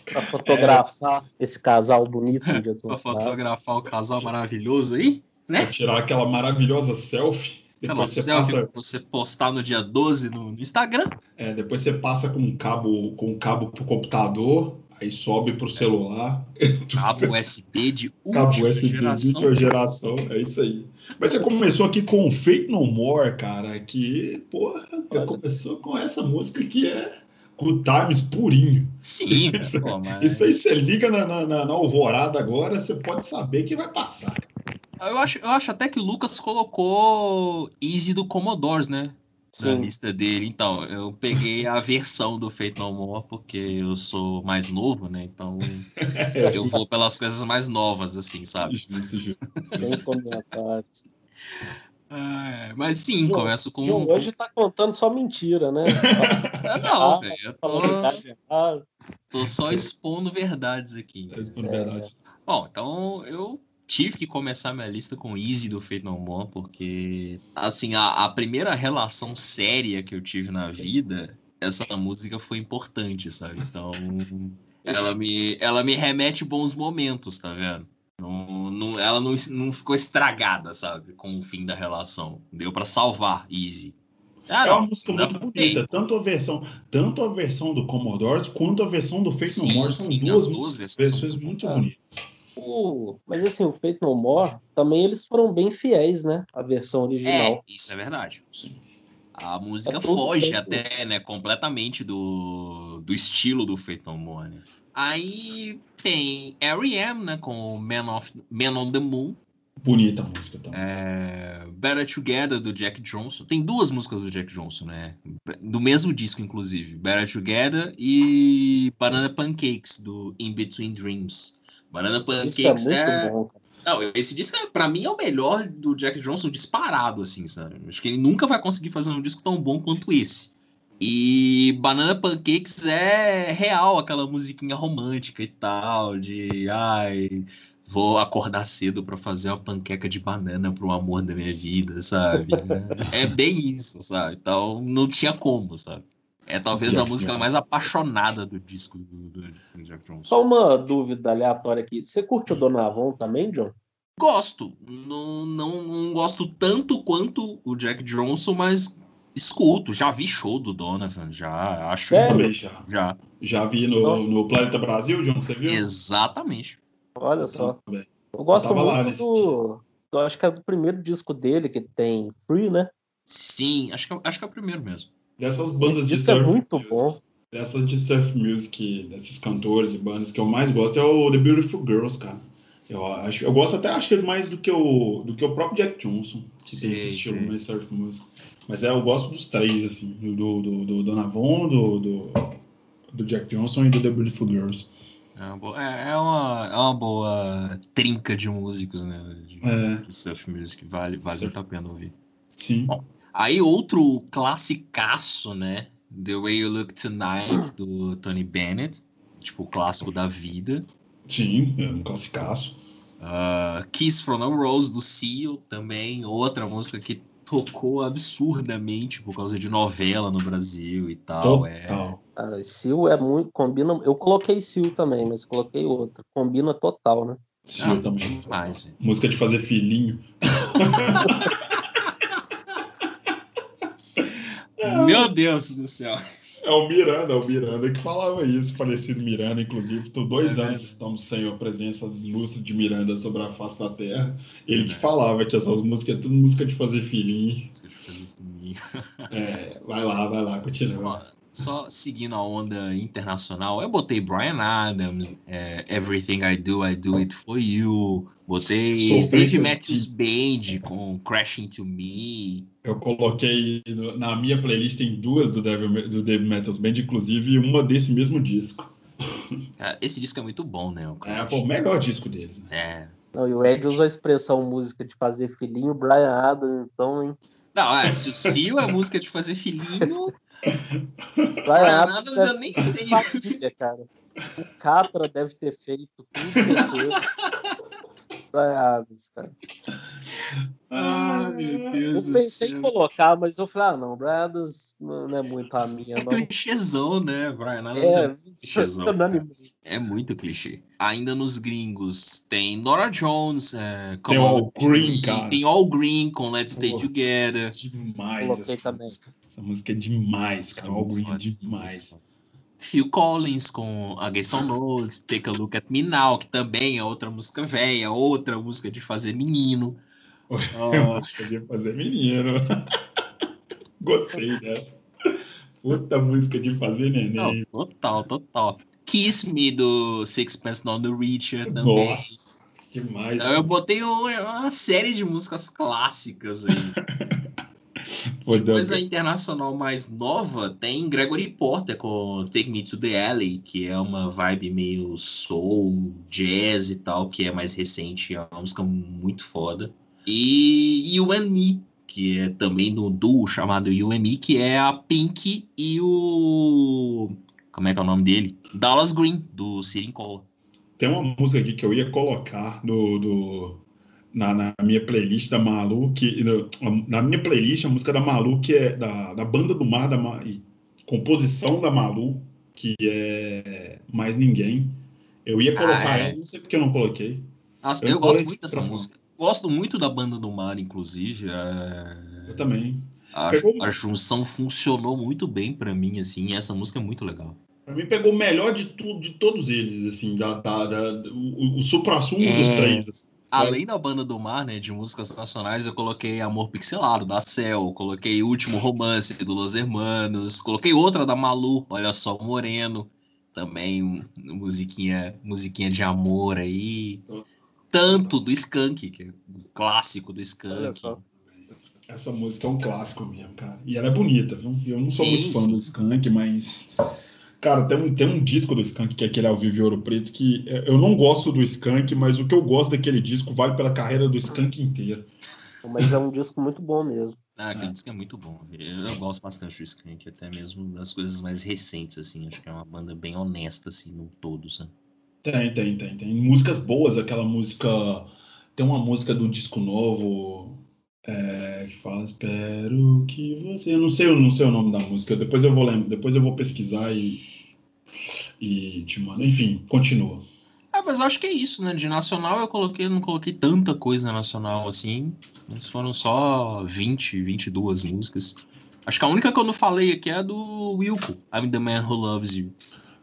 Speaker 4: Pra fotografar esse casal bonito
Speaker 3: pra fotografar o casal maravilhoso aí, né?
Speaker 2: Pra tirar aquela maravilhosa selfie.
Speaker 3: Aquela
Speaker 2: Depois você,
Speaker 3: selfie
Speaker 2: passa,
Speaker 3: você postar no dia 12 no, no Instagram.
Speaker 2: é, depois você passa com um cabo, com um cabo pro computador, aí sobe pro celular.
Speaker 3: Cabo USB de
Speaker 2: Cabo
Speaker 3: última
Speaker 2: USB de
Speaker 3: geração.
Speaker 2: última geração, é isso aí. Mas você começou aqui com Fate No More, cara, que, porra,
Speaker 4: Olha.
Speaker 2: começou com essa música que é Good Times purinho.
Speaker 3: Sim,
Speaker 2: Isso-
Speaker 3: pô, mas...
Speaker 2: Isso aí você liga na, na- na alvorada agora, você pode saber que vai passar.
Speaker 3: Eu acho, eu acho até que o Lucas colocou Easy do Commodores, né? Na
Speaker 4: Sim.
Speaker 3: lista dele. Então, eu peguei a versão do Fate No More, porque eu sou mais novo, né? Então, eu vou pelas coisas mais novas, assim, sabe?
Speaker 2: Justo,
Speaker 4: comentários.
Speaker 3: É, mas sim,
Speaker 4: João,
Speaker 3: começo com.
Speaker 4: João hoje tá contando só mentira, né?
Speaker 3: Ah, não,
Speaker 4: Ah,
Speaker 3: velho. Eu tô,
Speaker 4: errada.
Speaker 3: tô só expondo verdades aqui.
Speaker 2: É isso, por verdade.
Speaker 3: Bom, então eu tive que começar minha lista com Easy do Fate No More, porque, assim, a, a primeira relação séria que eu tive na vida, essa música foi importante, sabe? Então, ela me, ela me remete bons momentos, tá vendo? Não, não, ela não, não ficou estragada, sabe? Com o fim da relação. Deu pra salvar Easy. Ah,
Speaker 2: é uma música muito bonita, tanto a versão, tanto a versão do Commodores quanto a versão do Fate
Speaker 3: Sim,
Speaker 2: No More são
Speaker 3: sim,
Speaker 2: duas,
Speaker 3: as duas
Speaker 2: músicas-
Speaker 3: versões
Speaker 2: versões
Speaker 3: muito
Speaker 4: bonitas.
Speaker 2: Bonitas.
Speaker 4: O- Mas assim, o Fate No More, também eles foram bem fiéis, né? A versão
Speaker 3: É,
Speaker 4: original.
Speaker 3: isso é verdade.
Speaker 2: Sim.
Speaker 3: A música
Speaker 4: É
Speaker 3: foge
Speaker 4: feito.
Speaker 3: até, né, completamente do, do estilo do Fate No More, né? Aí tem R.E.M., né, com Man, of, Man on the Moon.
Speaker 2: Bonita a música também.
Speaker 3: É, Better Together, do Jack Johnson. Tem duas músicas do Jack Johnson, né? Do mesmo disco, inclusive. Better Together e Banana Pancakes, do In Between Dreams. Banana Pancakes
Speaker 4: é
Speaker 3: é...
Speaker 4: bom.
Speaker 3: Não, esse disco, é, pra mim, é o melhor do Jack Johnson disparado, assim, sabe? Acho que ele nunca vai conseguir fazer um disco tão bom quanto esse. E Banana Pancakes é real, aquela musiquinha romântica e tal, de ai, vou acordar cedo pra fazer uma panqueca de banana pro amor da minha vida, sabe? é bem isso, sabe? Então não tinha como, sabe? É talvez a
Speaker 2: Jack
Speaker 3: música
Speaker 2: Johnson.
Speaker 3: mais apaixonada do disco do, do- do Jack Johnson.
Speaker 4: Só uma dúvida aleatória aqui. Você curte o Donavon também, John?
Speaker 3: Gosto. Não, não, não gosto tanto quanto o Jack Johnson, mas escuto. Já vi show do Donovan, já. Acho.
Speaker 4: Sério?
Speaker 2: Já.
Speaker 3: Já.
Speaker 2: Já vi no, no Planeta Brasil, John, você viu?
Speaker 3: Exatamente.
Speaker 4: Olha só.
Speaker 2: Também.
Speaker 4: Eu gosto
Speaker 2: lá
Speaker 4: muito do. Eu acho que é do primeiro disco dele, que tem Free, né?
Speaker 3: Sim, acho que, é- acho que é o primeiro mesmo.
Speaker 2: Dessas bandas de
Speaker 4: é
Speaker 2: surf
Speaker 4: muito
Speaker 2: music,
Speaker 4: bom.
Speaker 2: Dessas de surf music, desses cantores e bandas que eu mais gosto é o The Beautiful Girls, cara. Eu, acho, eu gosto até, acho que mais do que o, do que o próprio Jack Johnson, que tem esse estilo mais surf music. Mas é, eu gosto dos três, assim, do, do, do Donavon, do, do, do Jack Johnson e do The Beautiful Girls.
Speaker 3: É uma boa, é, é uma, é uma boa trinca de músicos, né? De,
Speaker 2: É,
Speaker 3: surf music. Vale, vale
Speaker 2: Surf.
Speaker 3: muito a pena ouvir.
Speaker 2: sim.
Speaker 3: Bom. Aí outro classicaço, né? The Way You Look Tonight, do Tony Bennett. Tipo, o clássico da vida.
Speaker 2: Sim, é um classicaço.
Speaker 3: Ah, Kiss from a Rose, do Seal, também. Outra música que tocou absurdamente por causa de novela no Brasil e tal. É,
Speaker 2: Total.
Speaker 4: Cara, Seal é muito. Combina. Eu coloquei Seal também, mas coloquei outra. Combina total, né?
Speaker 2: Sim,
Speaker 3: Ah,
Speaker 2: também.
Speaker 3: velho.
Speaker 2: Música de fazer filhinho.
Speaker 3: Meu Deus do céu.
Speaker 2: É o Miranda, é o Miranda que falava isso, falecido Miranda, inclusive. Tô dois
Speaker 3: É
Speaker 2: anos estamos sem a presença ilustre de Miranda sobre a face da terra. Ele que
Speaker 3: É.
Speaker 2: falava que essas músicas é tudo música de fazer filhinho.
Speaker 3: Você fez isso comigo.
Speaker 2: É, vai lá, vai lá, continua.
Speaker 3: Só seguindo a onda internacional, eu botei Brian Adams, é, Everything I Do, I Do It For You. Botei Dave Matthews Band com Crash Into Me.
Speaker 2: Eu coloquei no- na minha playlist tem duas do Dave, do Dave Metals Band, inclusive uma desse mesmo disco.
Speaker 3: Cara, esse disco é muito bom, né? o
Speaker 2: É pô, o melhor disco deles, né?
Speaker 3: É.
Speaker 4: Não, e o Ed usou a expressão música de fazer filhinho, Brian Adams, então, hein?
Speaker 3: Não, é, se o Seal é música de fazer filhinho,
Speaker 4: Brian Adams
Speaker 3: eu nem
Speaker 4: ter
Speaker 3: sei.
Speaker 4: família, cara. O Catra deve ter feito tudo. Brian Adams, cara.
Speaker 3: Ah, meu Deus
Speaker 4: Eu
Speaker 3: do
Speaker 4: pensei em
Speaker 3: céu.
Speaker 4: colocar, mas eu falei, ah, não, Brian Adams não é muito a minha,
Speaker 3: É
Speaker 4: não.
Speaker 3: clichêzão, né? Brian Adams é,
Speaker 4: É,
Speaker 3: clichêzão,
Speaker 4: animei.
Speaker 3: é muito clichê. Ainda nos gringos tem Nora Jones, é,
Speaker 2: Tem All Green, cara.
Speaker 3: tem All Green com Let's Stay
Speaker 2: Pô.
Speaker 3: Together.
Speaker 2: Demais.
Speaker 4: Coloquei
Speaker 2: essa
Speaker 4: também.
Speaker 2: música. Essa música é demais, cara.
Speaker 3: é
Speaker 2: All
Speaker 3: muito
Speaker 2: Green é demais.
Speaker 3: Phil Collins com Against All Odds, Take a Look at Me Now, que também é outra música velha, outra música de fazer menino.
Speaker 2: Música de fazer menino. Gostei dessa. Puta música de fazer
Speaker 3: não,
Speaker 2: neném.
Speaker 3: total, total. Kiss Me do Sixpence None the Richer também.
Speaker 2: Nossa, demais.
Speaker 3: Então, eu botei um- uma série de músicas clássicas aí.
Speaker 2: Foi
Speaker 3: Coisa internacional mais nova tem Gregory Porter com Take Me to the Alley, que é uma vibe meio soul, jazz e tal, que é mais recente, é uma música muito foda. E You and Me, que é também do duo chamado You and Me, que é a Pink e o. Como é que é o nome dele? Dallas Green, do Sirin Cola.
Speaker 2: Tem uma música aqui que eu ia colocar no, do- na, na minha playlist da Malu, que na minha playlist a música da Malu, que é da, da banda do mar, da e composição da Malu, que é Mais Ninguém. Eu ia colocar
Speaker 3: Ah, é.
Speaker 2: ela, não sei porque eu não coloquei.
Speaker 3: Nossa,
Speaker 2: Eu
Speaker 3: eu, gosto muito dessa música. Gosto muito da banda do mar, inclusive. é-
Speaker 2: Eu também.
Speaker 3: A,
Speaker 2: Pegou-
Speaker 3: a junção funcionou muito bem pra mim, assim, e essa música é muito legal.
Speaker 2: Pra mim pegou o melhor de tudo, de todos eles, assim, da, da, da- o, o supra-sumo
Speaker 3: É.
Speaker 2: dos três. assim.
Speaker 3: Além da banda do mar, né, de músicas nacionais, eu coloquei Amor Pixelado, da Cell, coloquei Último Romance, do Los Hermanos, coloquei outra da Malu, Olha Só o Moreno. Também um- musiquinha, musiquinha de amor aí. Tanto do Skank, que é o clássico do
Speaker 4: Olha
Speaker 3: Skank.
Speaker 4: só.
Speaker 2: Essa música é um clássico mesmo, cara. E ela é bonita, viu? Eu não sou
Speaker 3: Sim,
Speaker 2: muito fã
Speaker 3: sim.
Speaker 2: do Skank, mas. Cara, tem um, tem um disco do Skank, que é aquele ao vivo e ouro preto, que é, eu não gosto do Skank, mas o que eu gosto daquele disco vale pela carreira do Skank inteira.
Speaker 4: Mas é um disco muito bom mesmo.
Speaker 3: Ah, aquele
Speaker 2: É.
Speaker 3: disco é muito bom. Eu, eu gosto bastante do Skank, até mesmo das coisas mais recentes, assim. Acho que é uma banda bem honesta, assim, no todo, sabe?
Speaker 2: Tem, tem, tem. Tem músicas boas, aquela música. Tem uma música do disco novo. é, que fala, espero que você. Eu não sei, eu não sei o nome da música. Depois eu vou lembrar, depois eu vou pesquisar e. E te mando. Enfim, continua.
Speaker 3: Ah, mas acho que é isso, né? De nacional eu coloquei, não coloquei tanta coisa nacional assim. Foram só 20, 22 músicas. Acho que a única que eu não falei aqui é a do Wilco, I'm the Man Who Loves You.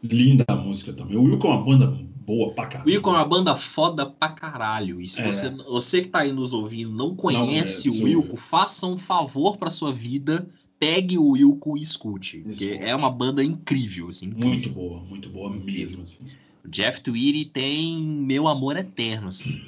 Speaker 2: Linda a música também. O Wilco é uma banda boa pra caralho.
Speaker 3: Wilco é uma banda foda pra caralho. E se
Speaker 2: É.
Speaker 3: você, você que tá aí nos ouvindo não conhece
Speaker 2: conhece
Speaker 3: o
Speaker 2: o
Speaker 3: Wilco, faça um favor pra sua vida, pegue o Wilco e escute. Porque é uma banda incrível, assim.
Speaker 2: Muito
Speaker 3: incrível.
Speaker 2: boa, muito boa mesmo. Assim.
Speaker 3: O Jeff Tweedy tem meu amor eterno, assim.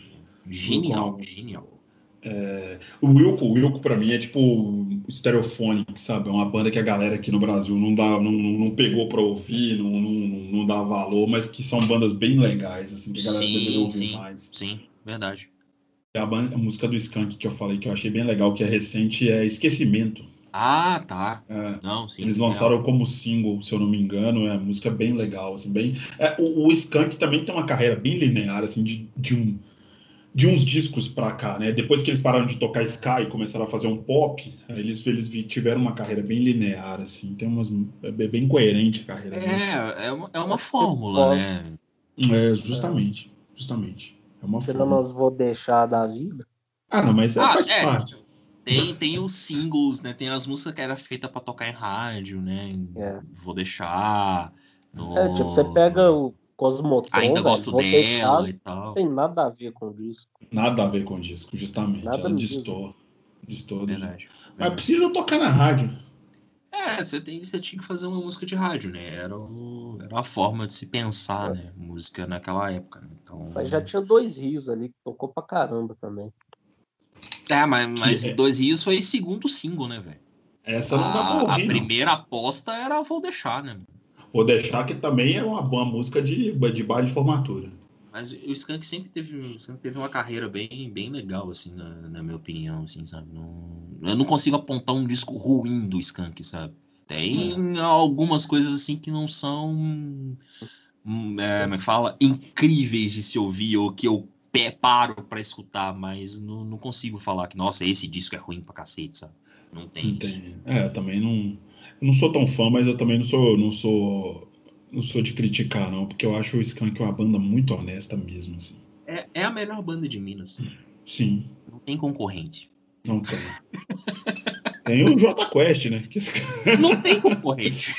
Speaker 3: Genial, genial.
Speaker 2: É, o Wilco, o Wilco pra mim é tipo Stereophonic, sabe? É uma banda que a galera aqui no Brasil não, dá, não, não pegou pra ouvir, não, não, não dá valor, mas que são bandas bem legais, assim, que a galera
Speaker 3: Sim,
Speaker 2: deveria ouvir
Speaker 3: sim.
Speaker 2: mais.
Speaker 3: Sim, verdade.
Speaker 2: A, ban- a música do Skank que eu falei que eu achei bem legal, que é recente, é Esquecimento.
Speaker 3: Ah, tá.
Speaker 2: É,
Speaker 3: Não, sim.
Speaker 2: Eles
Speaker 3: real.
Speaker 2: lançaram como single, se eu não me engano, é uma música bem legal, assim, bem... É, o, o Skank também tem uma carreira bem linear, assim, de, de, um, de uns discos pra cá, né? Depois que eles pararam de tocar Sky e começaram a fazer um pop, eles, eles vi- tiveram uma carreira bem linear, assim, tem umas... é bem coerente a carreira deles.
Speaker 3: É, é uma, é uma fórmula, né?
Speaker 2: É, justamente, justamente. É uma
Speaker 4: Tirando
Speaker 2: forma.
Speaker 4: nós vou deixar da vida.
Speaker 2: Ah, não, mas é,
Speaker 3: Ah,
Speaker 2: faz
Speaker 3: é.
Speaker 2: parte.
Speaker 3: Tem, tem os singles, né? Tem as músicas que era feita pra tocar em rádio, né?
Speaker 4: É.
Speaker 3: Vou deixar. no-
Speaker 4: É, tipo, você pega o Cosmotron,
Speaker 3: Ainda
Speaker 4: velho,
Speaker 3: gosto
Speaker 4: vou deixar,
Speaker 3: dela e
Speaker 4: não
Speaker 3: tal.
Speaker 4: tem nada a ver com o disco.
Speaker 2: Nada a ver com o disco, justamente.
Speaker 4: Nada
Speaker 2: Ela distor. Distor. do-
Speaker 3: Verdade.
Speaker 2: Mas precisa tocar na rádio.
Speaker 3: É, você, tem, você tinha que fazer uma música de rádio, né? Era, o, era a forma de se pensar,
Speaker 4: É.
Speaker 3: né? Música naquela época. né? Então,
Speaker 4: Mas já tinha dois rios ali que tocou pra caramba também.
Speaker 3: É, mas, mas
Speaker 2: Que é-
Speaker 3: Dois Rios foi segundo single, né, velho?
Speaker 2: Essa não dá pra
Speaker 3: A, a
Speaker 2: ouvir, não.
Speaker 3: primeira aposta era Vou Deixar, né?
Speaker 2: Vou deixar que também é uma boa música de, de baile de formatura.
Speaker 3: Mas o Skank sempre teve, sempre teve uma carreira bem, bem legal, assim, na, na minha opinião, assim, sabe? Não, eu não consigo apontar um disco ruim do Skank, sabe? Tem algumas coisas, assim, que não são, hum, é, como é fala? Incríveis de se ouvir, ou que eu paro pra escutar, mas não, não consigo falar que, nossa, esse disco é ruim pra cacete, sabe? Não tem isso.
Speaker 2: tem- É, eu também não. Eu não sou tão fã, mas eu também não sou, não sou, não sou de criticar, não, porque eu acho o Skank uma banda muito honesta mesmo, assim.
Speaker 3: É, é a melhor banda de Minas.
Speaker 2: Sim,
Speaker 3: Não tem concorrente.
Speaker 2: não tem. tem o J Quest, né?
Speaker 3: Não tem concorrente.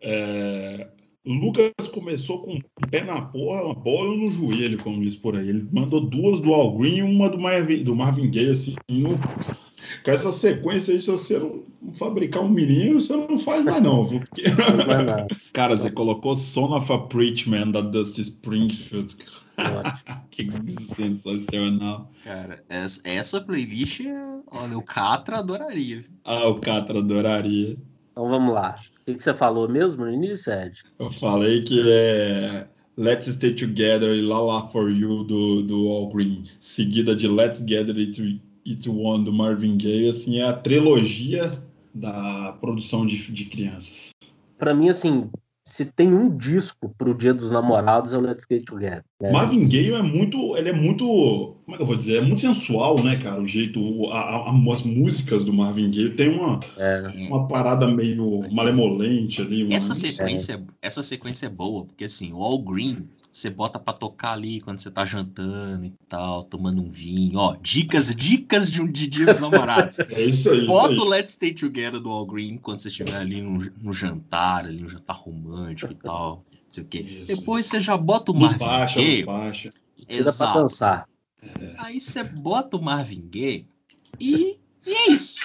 Speaker 2: É, Lucas começou com o pé na porra, uma bola no joelho, como diz por aí. Ele mandou duas do Al Green e uma do Marvin, do Marvin Gaye, assim. no- com essa sequência aí, se você não fabricar um menino, você não faz mais não, viu? Porque-
Speaker 4: Não.
Speaker 2: Cara, você colocou Son of a Preachman da Dusty Springfield. Que sensacional.
Speaker 3: Cara, essa, essa playlist, olha, o Catra adoraria.
Speaker 2: Ah, o Catra adoraria.
Speaker 4: Então vamos lá. O que, você falou mesmo no início, Ed?
Speaker 2: Eu falei que é Let's Stay Together e La La For You do, do All Green, seguida de Let's Gather It, It One do Marvin Gaye, assim, é a trilogia da produção de, de crianças.
Speaker 4: Pra mim, assim, se tem um disco pro Dia dos Namorados, é o Let's Get Together. né?
Speaker 2: Marvin Gaye é muito, ele é muito, como é que eu vou dizer, é muito sensual, né, cara, o jeito, a, a- as músicas do Marvin Gaye tem uma,
Speaker 4: É,
Speaker 2: uma parada meio malemolente ali. uma-
Speaker 3: Essa sequência, essa sequência é boa, porque assim, o All Green, você bota pra tocar ali quando você tá jantando e tal, tomando um vinho. Ó, dicas, dicas de um de dia dos namorados.
Speaker 2: É isso aí, isso
Speaker 3: Bota
Speaker 2: aí.
Speaker 3: o Let's Stay Together do All Green quando você estiver ali no, no jantar, ali no jantar romântico e tal. Não sei o quê.
Speaker 2: Isso.
Speaker 3: Depois você já bota o Marvin
Speaker 2: baixa,
Speaker 3: Gaye.
Speaker 2: baixa.
Speaker 4: tira pra
Speaker 3: Exato.
Speaker 4: dançar.
Speaker 3: Aí você bota o Marvin Gaye e, e é isso.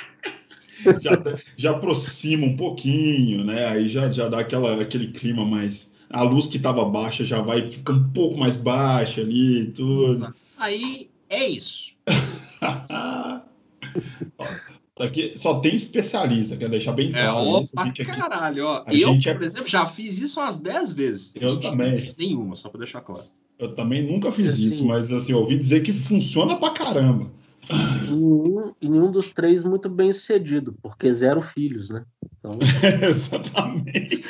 Speaker 2: já, já aproxima um pouquinho, né? Aí já, já dá aquela, aquele clima mais, a luz que estava baixa já vai ficar um pouco mais baixa ali e tudo.
Speaker 3: Aí é isso.
Speaker 2: Aqui só tem especialista, quero deixar bem
Speaker 3: É,
Speaker 2: claro. isso. A
Speaker 3: opa,
Speaker 2: gente aqui-
Speaker 3: caralho, ó.
Speaker 2: a
Speaker 3: Eu,
Speaker 2: gente é-
Speaker 3: por exemplo, já fiz isso umas 10 vezes.
Speaker 2: Eu também.
Speaker 3: Não fiz nenhuma, só pra deixar claro.
Speaker 2: Eu também nunca fiz
Speaker 4: Assim-
Speaker 2: isso, mas assim, eu ouvi dizer que funciona pra caramba.
Speaker 4: E nenhum, e nenhum dos três muito bem sucedido, porque zero filhos, né? Então,
Speaker 2: Exatamente.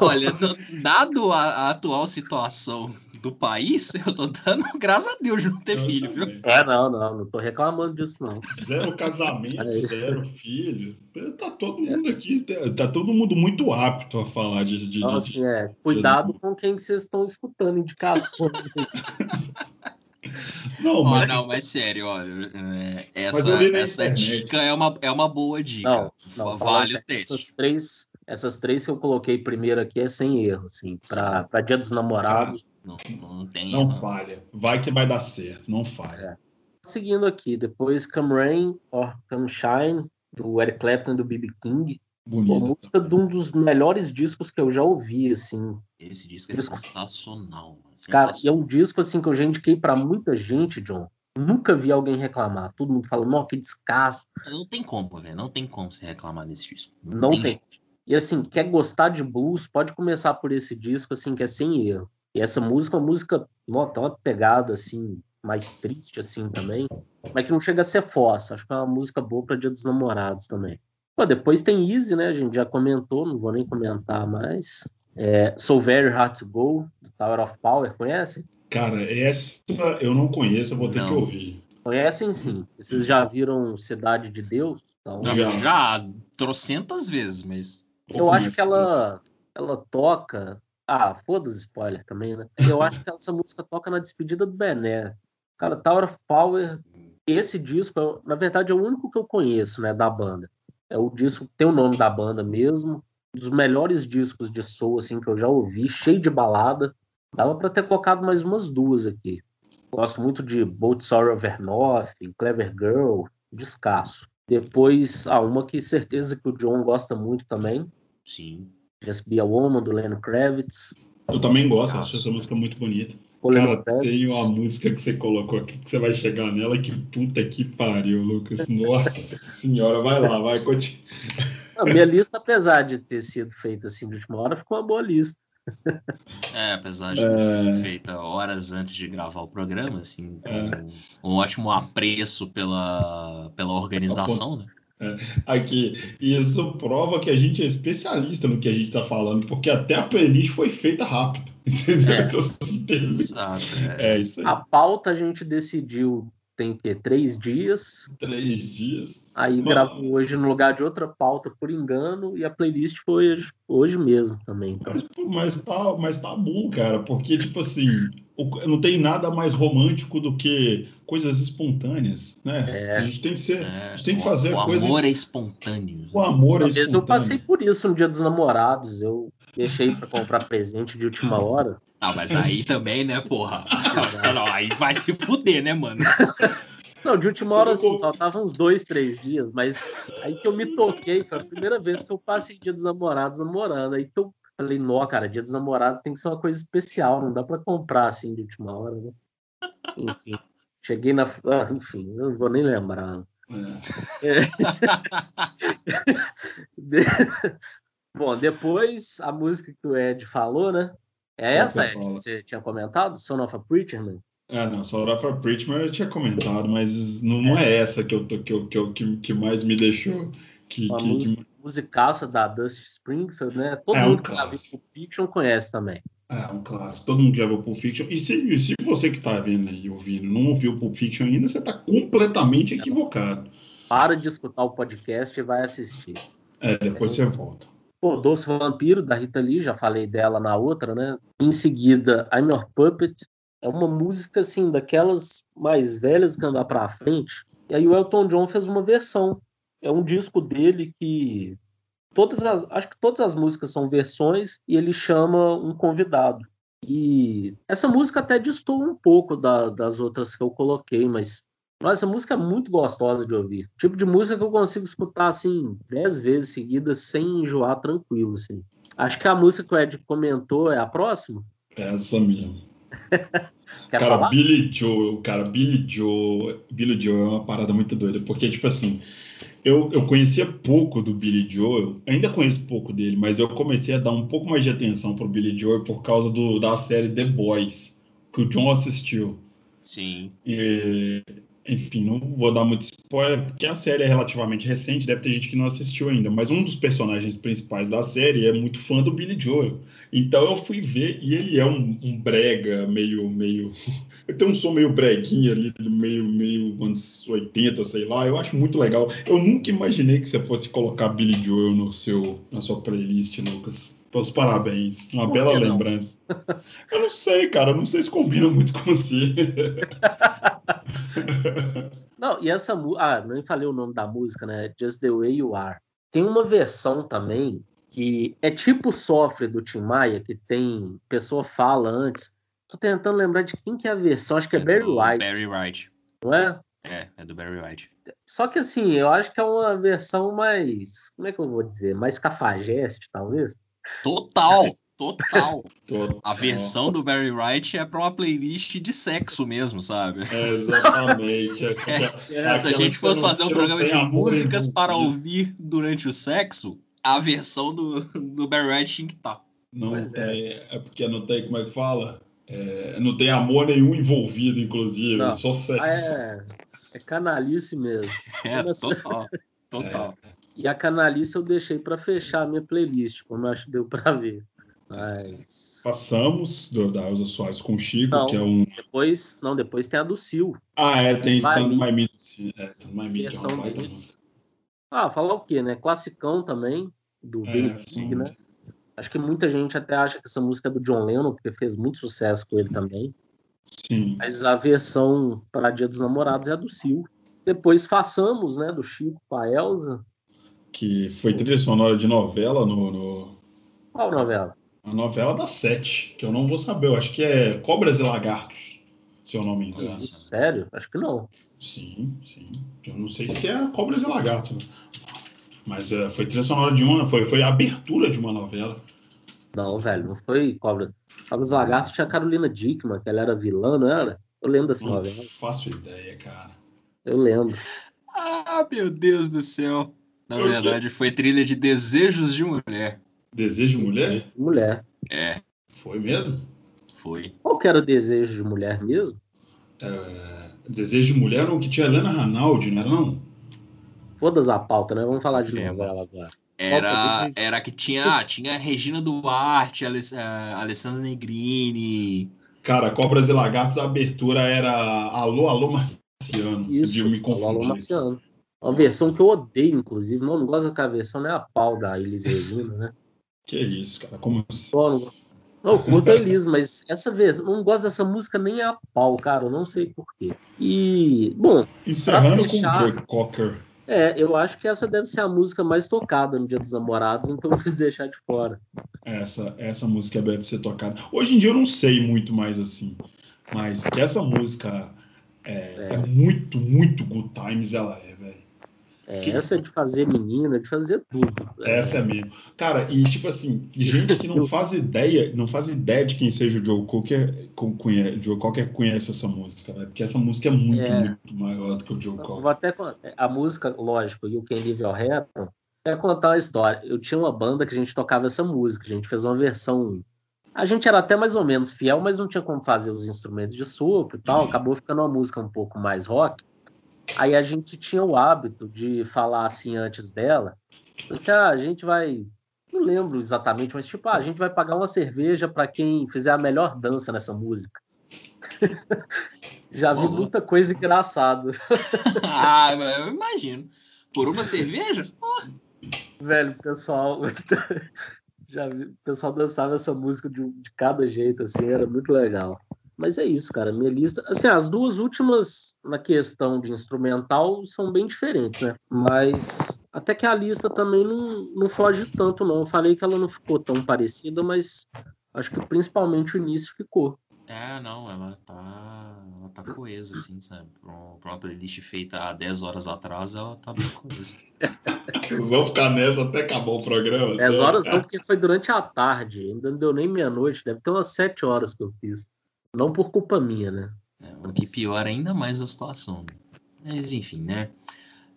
Speaker 3: Olha, no- dado a, a atual situação do país, eu tô dando graças a Deus de não ter
Speaker 2: Eu
Speaker 3: filho, viu?
Speaker 2: também.
Speaker 4: é, não, não, não tô reclamando disso, não.
Speaker 2: Zero casamento,
Speaker 4: É
Speaker 2: zero filho. Tá todo mundo aqui, tá, tá todo mundo muito apto a falar de. de,
Speaker 4: Então,
Speaker 2: de-
Speaker 4: assim, é, cuidado com quem que vocês estão escutando, indicações.
Speaker 2: Não, mas
Speaker 3: não, mas sério, olha, é, essa, essa dica é uma, é uma boa dica.
Speaker 4: Não, não,
Speaker 3: vale o teste.
Speaker 4: Essas três, essas três que eu coloquei primeiro aqui é sem erro, assim, pra, pra Dia dos Namorados.
Speaker 3: Não, não tem.
Speaker 2: não
Speaker 3: não.
Speaker 2: falha. Vai que vai dar certo, não falha.
Speaker 4: Seguindo aqui, depois Come Rain or Come Shine, do Eric Clapton e do B.B. King.
Speaker 2: Bonito.
Speaker 4: música de um dos melhores discos que eu já ouvi, assim.
Speaker 3: Esse disco é
Speaker 4: Disco.
Speaker 3: sensacional. mano,
Speaker 4: Cara, e é
Speaker 3: sensacional.
Speaker 4: um disco, assim, que eu já indiquei pra muita gente, John. Nunca vi alguém reclamar. Todo mundo fala, não, que descasso.
Speaker 3: Não tem como, velho. Não tem como você reclamar desse disco.
Speaker 4: Não tem. E assim, quer gostar de blues, pode começar por esse disco, assim, que é sem erro. E essa música é uma música, nota, uma pegada, assim, mais triste, assim, também. Mas que não chega a ser força. Acho que é uma música boa para Dia dos Namorados também. Pô, depois tem Easy, né? A gente já comentou, não vou nem comentar mais. É, so Very Hard to Go, do Tower of Power, conhecem?
Speaker 2: Cara, essa eu não conheço, eu vou ter
Speaker 3: Não.
Speaker 2: que ouvir.
Speaker 4: Conhecem sim. Vocês já viram Cidade de Deus? Então,
Speaker 3: Não,
Speaker 2: Já.
Speaker 3: já trocentas vezes, mas.
Speaker 4: Eu acho que ela, ela toca. Ah, foda-se spoiler também, né? Eu acho que essa música toca na despedida do Bené. Cara, Tower of Power, esse disco, eu- na verdade, é o único que eu conheço, né, da banda. É o disco que tem o nome da banda mesmo. Um dos melhores discos de soul, assim, que eu já ouvi, cheio de balada. Dava pra ter colocado mais umas duas aqui. Gosto muito de Boat Sorrow Over North, Clever Girl, descasso. Depois, ah, uma que certeza que o John gosta muito também,
Speaker 3: Sim.
Speaker 4: Just Be a Woman, do Lennon Kravitz.
Speaker 2: Eu também gosto,
Speaker 3: Nossa.
Speaker 2: acho essa música muito bonita.
Speaker 4: O
Speaker 2: Cara, tem uma música que você colocou aqui que você vai chegar nela que puta que pariu, Lucas. Nossa senhora, vai lá, vai, continua.
Speaker 4: A minha lista, apesar de ter sido feita assim de última hora, ficou uma boa lista.
Speaker 3: É, apesar de ter sido feita horas antes de gravar o programa, assim, com um ótimo apreço pela, pela organização, né?
Speaker 2: Aqui, isso prova que a gente é especialista no que a gente tá falando, porque até a playlist foi feita rápido. Entendeu?
Speaker 4: É.
Speaker 2: Então, assim,
Speaker 3: Exato. é.
Speaker 2: É isso aí.
Speaker 4: A pauta a gente decidiu tem que três dias.
Speaker 2: Três dias.
Speaker 4: Aí
Speaker 2: Mano.
Speaker 4: gravou hoje no lugar de outra pauta por engano e a playlist foi hoje, hoje mesmo também. Então,
Speaker 2: Mas, mas, tá, mas tá bom, cara, porque, tipo assim, não tem nada mais romântico do que coisas espontâneas, né?
Speaker 4: É.
Speaker 2: A gente tem que ser.
Speaker 3: É,
Speaker 2: a gente tem que
Speaker 3: o-
Speaker 2: fazer
Speaker 3: o
Speaker 2: a coisa.
Speaker 3: amor é espontâneo.
Speaker 2: O amor é
Speaker 4: às vezes eu passei por isso no dia dos namorados. Eu deixei para comprar presente de última hora.
Speaker 3: Ah, mas aí também, né, porra? Não, aí vai se fuder, né, mano?
Speaker 4: Não, de última hora, assim, faltavam uns dois, três dias, mas aí que eu me toquei, foi a primeira vez que eu passei dia dos namorados namorando. Aí que eu falei, nó, cara, dia dos namorados tem que ser uma coisa especial, não dá pra comprar assim de última hora, né? Enfim, cheguei na. ah, enfim, eu não vou nem lembrar.
Speaker 2: É.
Speaker 4: De- Bom, depois a música que o Ed falou, né? É essa, Ed, que você tinha comentado? Son of a Preacher Man?
Speaker 2: Ah, não, só Rafa Preachman eu tinha comentado, mas não, não é essa que, eu tô, que, eu, que, eu, que, que mais me deixou. Que, que, que-
Speaker 4: música, musicaça da Dusty Springfield, né? Todo
Speaker 2: É um
Speaker 4: mundo que já viu. Pulp Fiction conhece também.
Speaker 2: É um clássico. Todo mundo já viu Pulp Fiction. E se, se você que tá vendo aí, ouvindo, não ouviu Pulp Fiction ainda, você tá completamente equivocado.
Speaker 4: Para de escutar o podcast e vai assistir.
Speaker 2: É, depois você volta.
Speaker 4: Pô, Doce Vampiro, da Rita Lee, já falei dela na outra, né? Em seguida, I'm Your Puppet. É uma música, assim, daquelas mais velhas que andar pra frente. E aí o Elton John fez uma versão. É um disco dele que... Todas as, acho que todas as músicas são versões e ele chama um convidado. E essa música até distou um pouco da- das outras que eu coloquei, mas nossa, essa música é muito gostosa de ouvir. Tipo de música que eu consigo escutar assim dez vezes seguidas sem enjoar tranquilo, assim. Acho que a música que o Ed comentou é a próxima.
Speaker 2: É essa mesmo. Cara,
Speaker 4: falar?
Speaker 2: Billy Joe, cara, Billy Joe, Billy Joe é uma parada muito doida, porque, tipo assim, eu, eu conhecia pouco do Billy Joel, ainda conheço pouco dele, mas eu comecei a dar um pouco mais de atenção pro Billy Joel por causa do, da série The Boys, que o John assistiu.
Speaker 3: Sim.
Speaker 2: E, enfim, não vou dar muito spoiler, porque a série é relativamente recente, deve ter gente que não assistiu ainda, mas um dos personagens principais da série é muito fã do Billy Joel. Então eu fui ver, e ele é um, um brega, meio, meio. Ele tem um som meio breguinho ali, meio, meio anos 80, sei lá. Eu acho muito legal. Eu nunca imaginei que você fosse colocar Billy Joel no seu, na sua playlist, Lucas. Os parabéns. Uma
Speaker 4: Por
Speaker 2: bela
Speaker 4: que não?
Speaker 2: lembrança. Eu não sei, cara. Eu não sei se combina muito com você.
Speaker 4: Não, e essa música. Ah, nem falei o nome da música, né? Just the Way You Are. Tem uma versão também que é tipo Sofre do Tim Maia, que tem. Pessoa fala antes. Tô tentando lembrar de quem que é a versão, acho que é Barry
Speaker 3: do
Speaker 4: White,
Speaker 3: Barry White.
Speaker 4: não é?
Speaker 3: É, é do Barry White.
Speaker 4: Só que assim, eu acho que é uma versão mais. Como é que eu vou dizer? Mais cafajeste, talvez.
Speaker 3: Total, total.
Speaker 2: Tô-
Speaker 3: A versão do Barry White é pra uma playlist de sexo mesmo, sabe?
Speaker 2: É, exatamente. É,
Speaker 3: É,
Speaker 2: é
Speaker 3: Se a gente fosse
Speaker 2: não-
Speaker 3: fazer um
Speaker 2: não
Speaker 3: programa de músicas para ouvir durante o sexo, a versão do, do Barry White tinha que tá. estar.
Speaker 2: Não
Speaker 4: Pois é.
Speaker 2: tem, é. porque não tem, como é que fala? É, não tem amor nenhum envolvido, inclusive,
Speaker 4: Não.
Speaker 2: só sexo.
Speaker 4: Ah, é, é canalice mesmo.
Speaker 3: É,
Speaker 4: Nossa.
Speaker 3: total. Total.
Speaker 4: E a canalice eu deixei para fechar a minha playlist, como eu acho que deu para ver. Mas.
Speaker 2: Passamos do, da Elza Soares com o Chico,
Speaker 4: Não.
Speaker 2: que é um.
Speaker 4: Depois, não, depois tem a do Sil.
Speaker 2: Ah, é, tem sim, É, Stand By Me, que é.
Speaker 4: Ah, falar o quê, né? Classicão também, do
Speaker 2: É,
Speaker 4: Billy né? Acho que muita gente até acha que essa música é do John Lennon, porque fez muito sucesso com ele também.
Speaker 2: Sim.
Speaker 4: Mas a versão para Dia dos Namorados é a do Sil. Depois façamos, né? Do Chico com a Elza.
Speaker 2: Que foi trilha sonora de novela no, no-
Speaker 4: Qual novela?
Speaker 2: a novela da Sete, que eu não vou saber. Eu acho que é Cobras e Lagartos, se eu não me engano.
Speaker 4: Sério? Acho que não.
Speaker 2: Sim, sim. Eu não sei se é Cobras e Lagartos, né? mas é, foi trilha sonora de uma, foi, foi a abertura de uma novela.
Speaker 4: Não, velho, não foi Cobra. Cobra dos Lagartos tinha a Carolina Dickman, que ela era vilã, não era? Eu lembro dessa
Speaker 2: Não
Speaker 4: novela.
Speaker 2: faço ideia, cara.
Speaker 4: Eu lembro.
Speaker 3: Ah, meu Deus do céu. Na
Speaker 2: Eu-
Speaker 3: verdade, foi trilha de Desejos de Mulher.
Speaker 2: Desejo de mulher?
Speaker 4: Mulher.
Speaker 3: É,
Speaker 2: Foi mesmo?
Speaker 3: foi.
Speaker 4: Qual que era o desejo de mulher mesmo?
Speaker 2: É, Desejo de mulher era o que tinha Helena Ranaldi, não era não?
Speaker 4: Foda-se a pauta, né? Vamos falar de
Speaker 3: É,
Speaker 4: novela agora.
Speaker 3: Era, era que tinha, ah, tinha a Regina Duarte, Aless- a Alessandra Negrini.
Speaker 2: Cara, Cobras e Lagartos, a abertura era Alô, Alô Marciano.
Speaker 4: Isso,
Speaker 2: de eu me
Speaker 4: Alô, Alô,
Speaker 2: confundir.
Speaker 4: Marciano. Uma versão que eu odeio, inclusive. Não, não gosto daquela versão, nem a pau da Elis Regina, né?
Speaker 2: Que isso, cara? Como assim?
Speaker 4: Não, não, eu curto a Elis, mas essa vez, não gosto dessa música nem a pau, cara. Eu não sei porquê. E, bom,
Speaker 2: Encerrando
Speaker 4: fechar-
Speaker 2: com o Joe Cocker.
Speaker 4: é, eu acho que essa deve ser a música mais tocada no Dia dos Namorados, então eu quis deixar de fora.
Speaker 2: Essa, essa música deve ser tocada. Hoje em dia eu não sei muito mais assim, mas que essa música é, é muito, muito good times ela é.
Speaker 4: É, essa é de fazer menina, de fazer tudo.
Speaker 2: Essa é mesmo. Cara, e tipo assim, gente que não faz ideia, não faz ideia de quem seja o Joe Cocker, co- conhece, Joe Cocker conhece essa música, né? Porque essa música é muito,
Speaker 4: É.
Speaker 2: muito maior do que o Joe Cocker.
Speaker 4: Vou até con- a música, lógico, e o Quem Live ao Happen, é contar uma história. Eu tinha uma banda que a gente tocava essa música, a gente fez uma versão. A gente era até mais ou menos fiel, mas não tinha como fazer os instrumentos de sopro e tal. Acabou ficando uma música um pouco mais rock. Aí a gente tinha o hábito de falar assim antes dela. Assim, ah, a gente vai. Não lembro exatamente, mas tipo, ah, a gente vai pagar uma cerveja para quem fizer a melhor dança nessa música. Já vi
Speaker 3: Bom.
Speaker 4: muita coisa engraçada.
Speaker 3: ah, eu imagino. Por uma cerveja?
Speaker 4: Velho, o pessoal. Já vi, o pessoal dançava essa música de, de cada jeito, assim, era muito legal. Mas é isso, cara. Minha lista. Assim, as duas últimas, na questão de instrumental, são bem diferentes, né? Mas até que a lista também não, não foge tanto, não. Eu falei que ela não ficou tão parecida, mas acho que principalmente o início ficou.
Speaker 3: É, não, ela tá. Ela tá coesa, assim, sabe? Pra uma, playlist feita há 10 horas atrás, ela tá bem coesa.
Speaker 2: Vocês vão ficar nessa até acabar o programa?
Speaker 4: 10
Speaker 2: sério?
Speaker 4: horas não, porque foi durante a tarde. Ainda não deu nem meia-noite. Deve ter umas 7 horas que eu fiz. Não por culpa minha, né?
Speaker 3: É, o que piora ainda mais a situação. Mas enfim, né?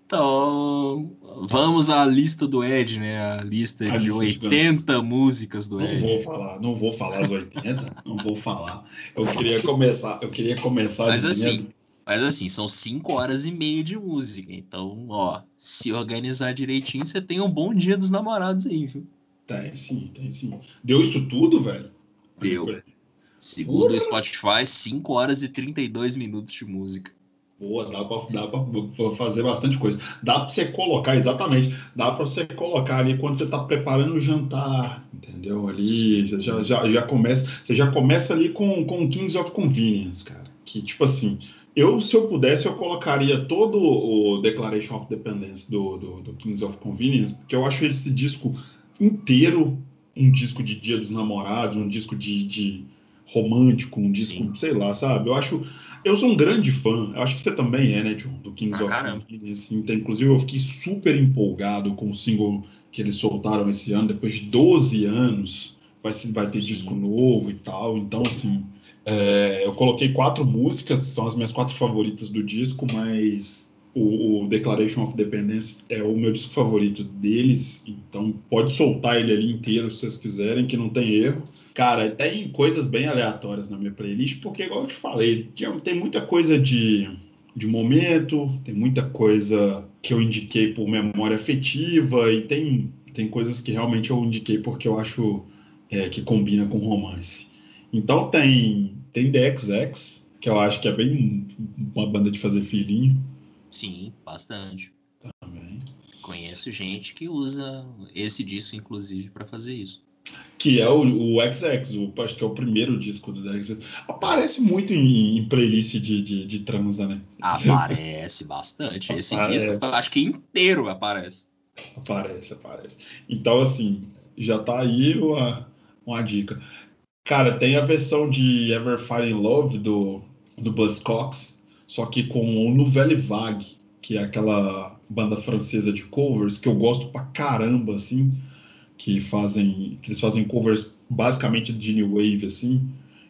Speaker 3: Então, vamos à lista do Ed, né? A lista
Speaker 2: A
Speaker 3: de
Speaker 2: lista de
Speaker 3: 80 músicas do
Speaker 2: Não
Speaker 3: Ed.
Speaker 2: vou falar, não vou falar as 80, não vou falar. Eu queria começar, eu queria começar
Speaker 3: Mas
Speaker 2: dizendo-
Speaker 3: assim, mas assim, são 5 horas e meia de música. Então, ó, se organizar direitinho, você tem um bom dia dos namorados aí, viu?
Speaker 2: Tem sim, tem sim. Deu isso tudo, velho?
Speaker 3: Deu. Segundo o Spotify, 5 horas e 32 minutos de música.
Speaker 2: Boa, dá pra fazer bastante coisa. Dá pra você colocar, exatamente, dá pra você colocar ali quando você tá preparando o jantar, entendeu? Ali, você já, já, já começa, você já começa ali com, com Kings of Convenience, cara. Que, tipo assim, eu, se eu pudesse, eu colocaria todo o Declaration of Dependence do, do, do Kings of Convenience, porque eu acho esse disco inteiro um disco de Dia dos Namorados, um disco de, de romântico, um disco,
Speaker 3: Sim.
Speaker 2: sei lá, sabe? Eu acho. Eu sou um grande fã, eu acho que você também é, né, John, do Kings
Speaker 3: Ah,
Speaker 2: of
Speaker 3: caramba.
Speaker 2: Convenience. Então, inclusive, eu fiquei super empolgado com o single que eles soltaram esse ano, depois de 12 anos, vai, vai ter
Speaker 3: Sim.
Speaker 2: disco novo e tal. Então, assim, é, eu coloquei quatro músicas, são as minhas quatro favoritas do disco, mas o, o Declaration of Dependence é o meu disco favorito deles, então pode soltar ele ali inteiro se vocês quiserem, que não tem erro. Cara, tem coisas bem aleatórias na minha playlist, porque, igual eu te falei, tem muita coisa de, de momento, tem muita coisa que eu indiquei por memória afetiva, e tem, tem coisas que realmente eu indiquei porque eu acho é, que combina com romance. Então tem, tem The XX, que eu acho que é bem uma banda de fazer filhinho
Speaker 3: Sim, bastante.
Speaker 2: também.
Speaker 3: Conheço gente que usa esse disco, inclusive, pra fazer isso.
Speaker 2: Que é o, o XX, o, acho que é o primeiro disco do XX. Aparece muito em, em playlist de, de, de transa, né?
Speaker 3: Aparece bastante. Esse
Speaker 2: Aparece.
Speaker 3: disco, acho que inteiro aparece.
Speaker 2: Aparece, aparece. Então, assim, já tá aí uma, uma dica. Cara, tem a versão de Ever Fire in Love do, do Buzzcocks, só que com o Nouvelle Vague, que é aquela banda francesa de covers que eu gosto pra caramba, assim, que fazem, que eles fazem covers basicamente de New Wave, assim.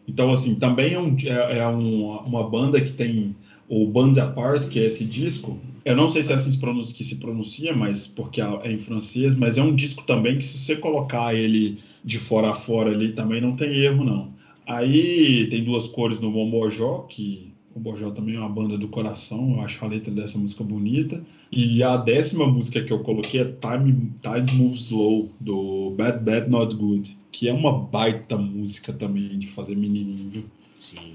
Speaker 2: Então, assim, também é, um, é, é um- uma banda que tem o Bands Apart, que é esse disco, eu não sei se é assim que se pronuncia, mas porque é em francês, mas é um disco também que se você colocar ele de fora a fora ali também não tem erro, não. Aí tem duas cores no Bombojó, que o Bombojó também é uma banda do coração, eu acho a letra dessa música bonita. E a décima música que eu coloquei é Time, Time Moves Slow, do Bad Bad Not Good, que é uma baita música também de fazer menininho, viu?
Speaker 3: Sim.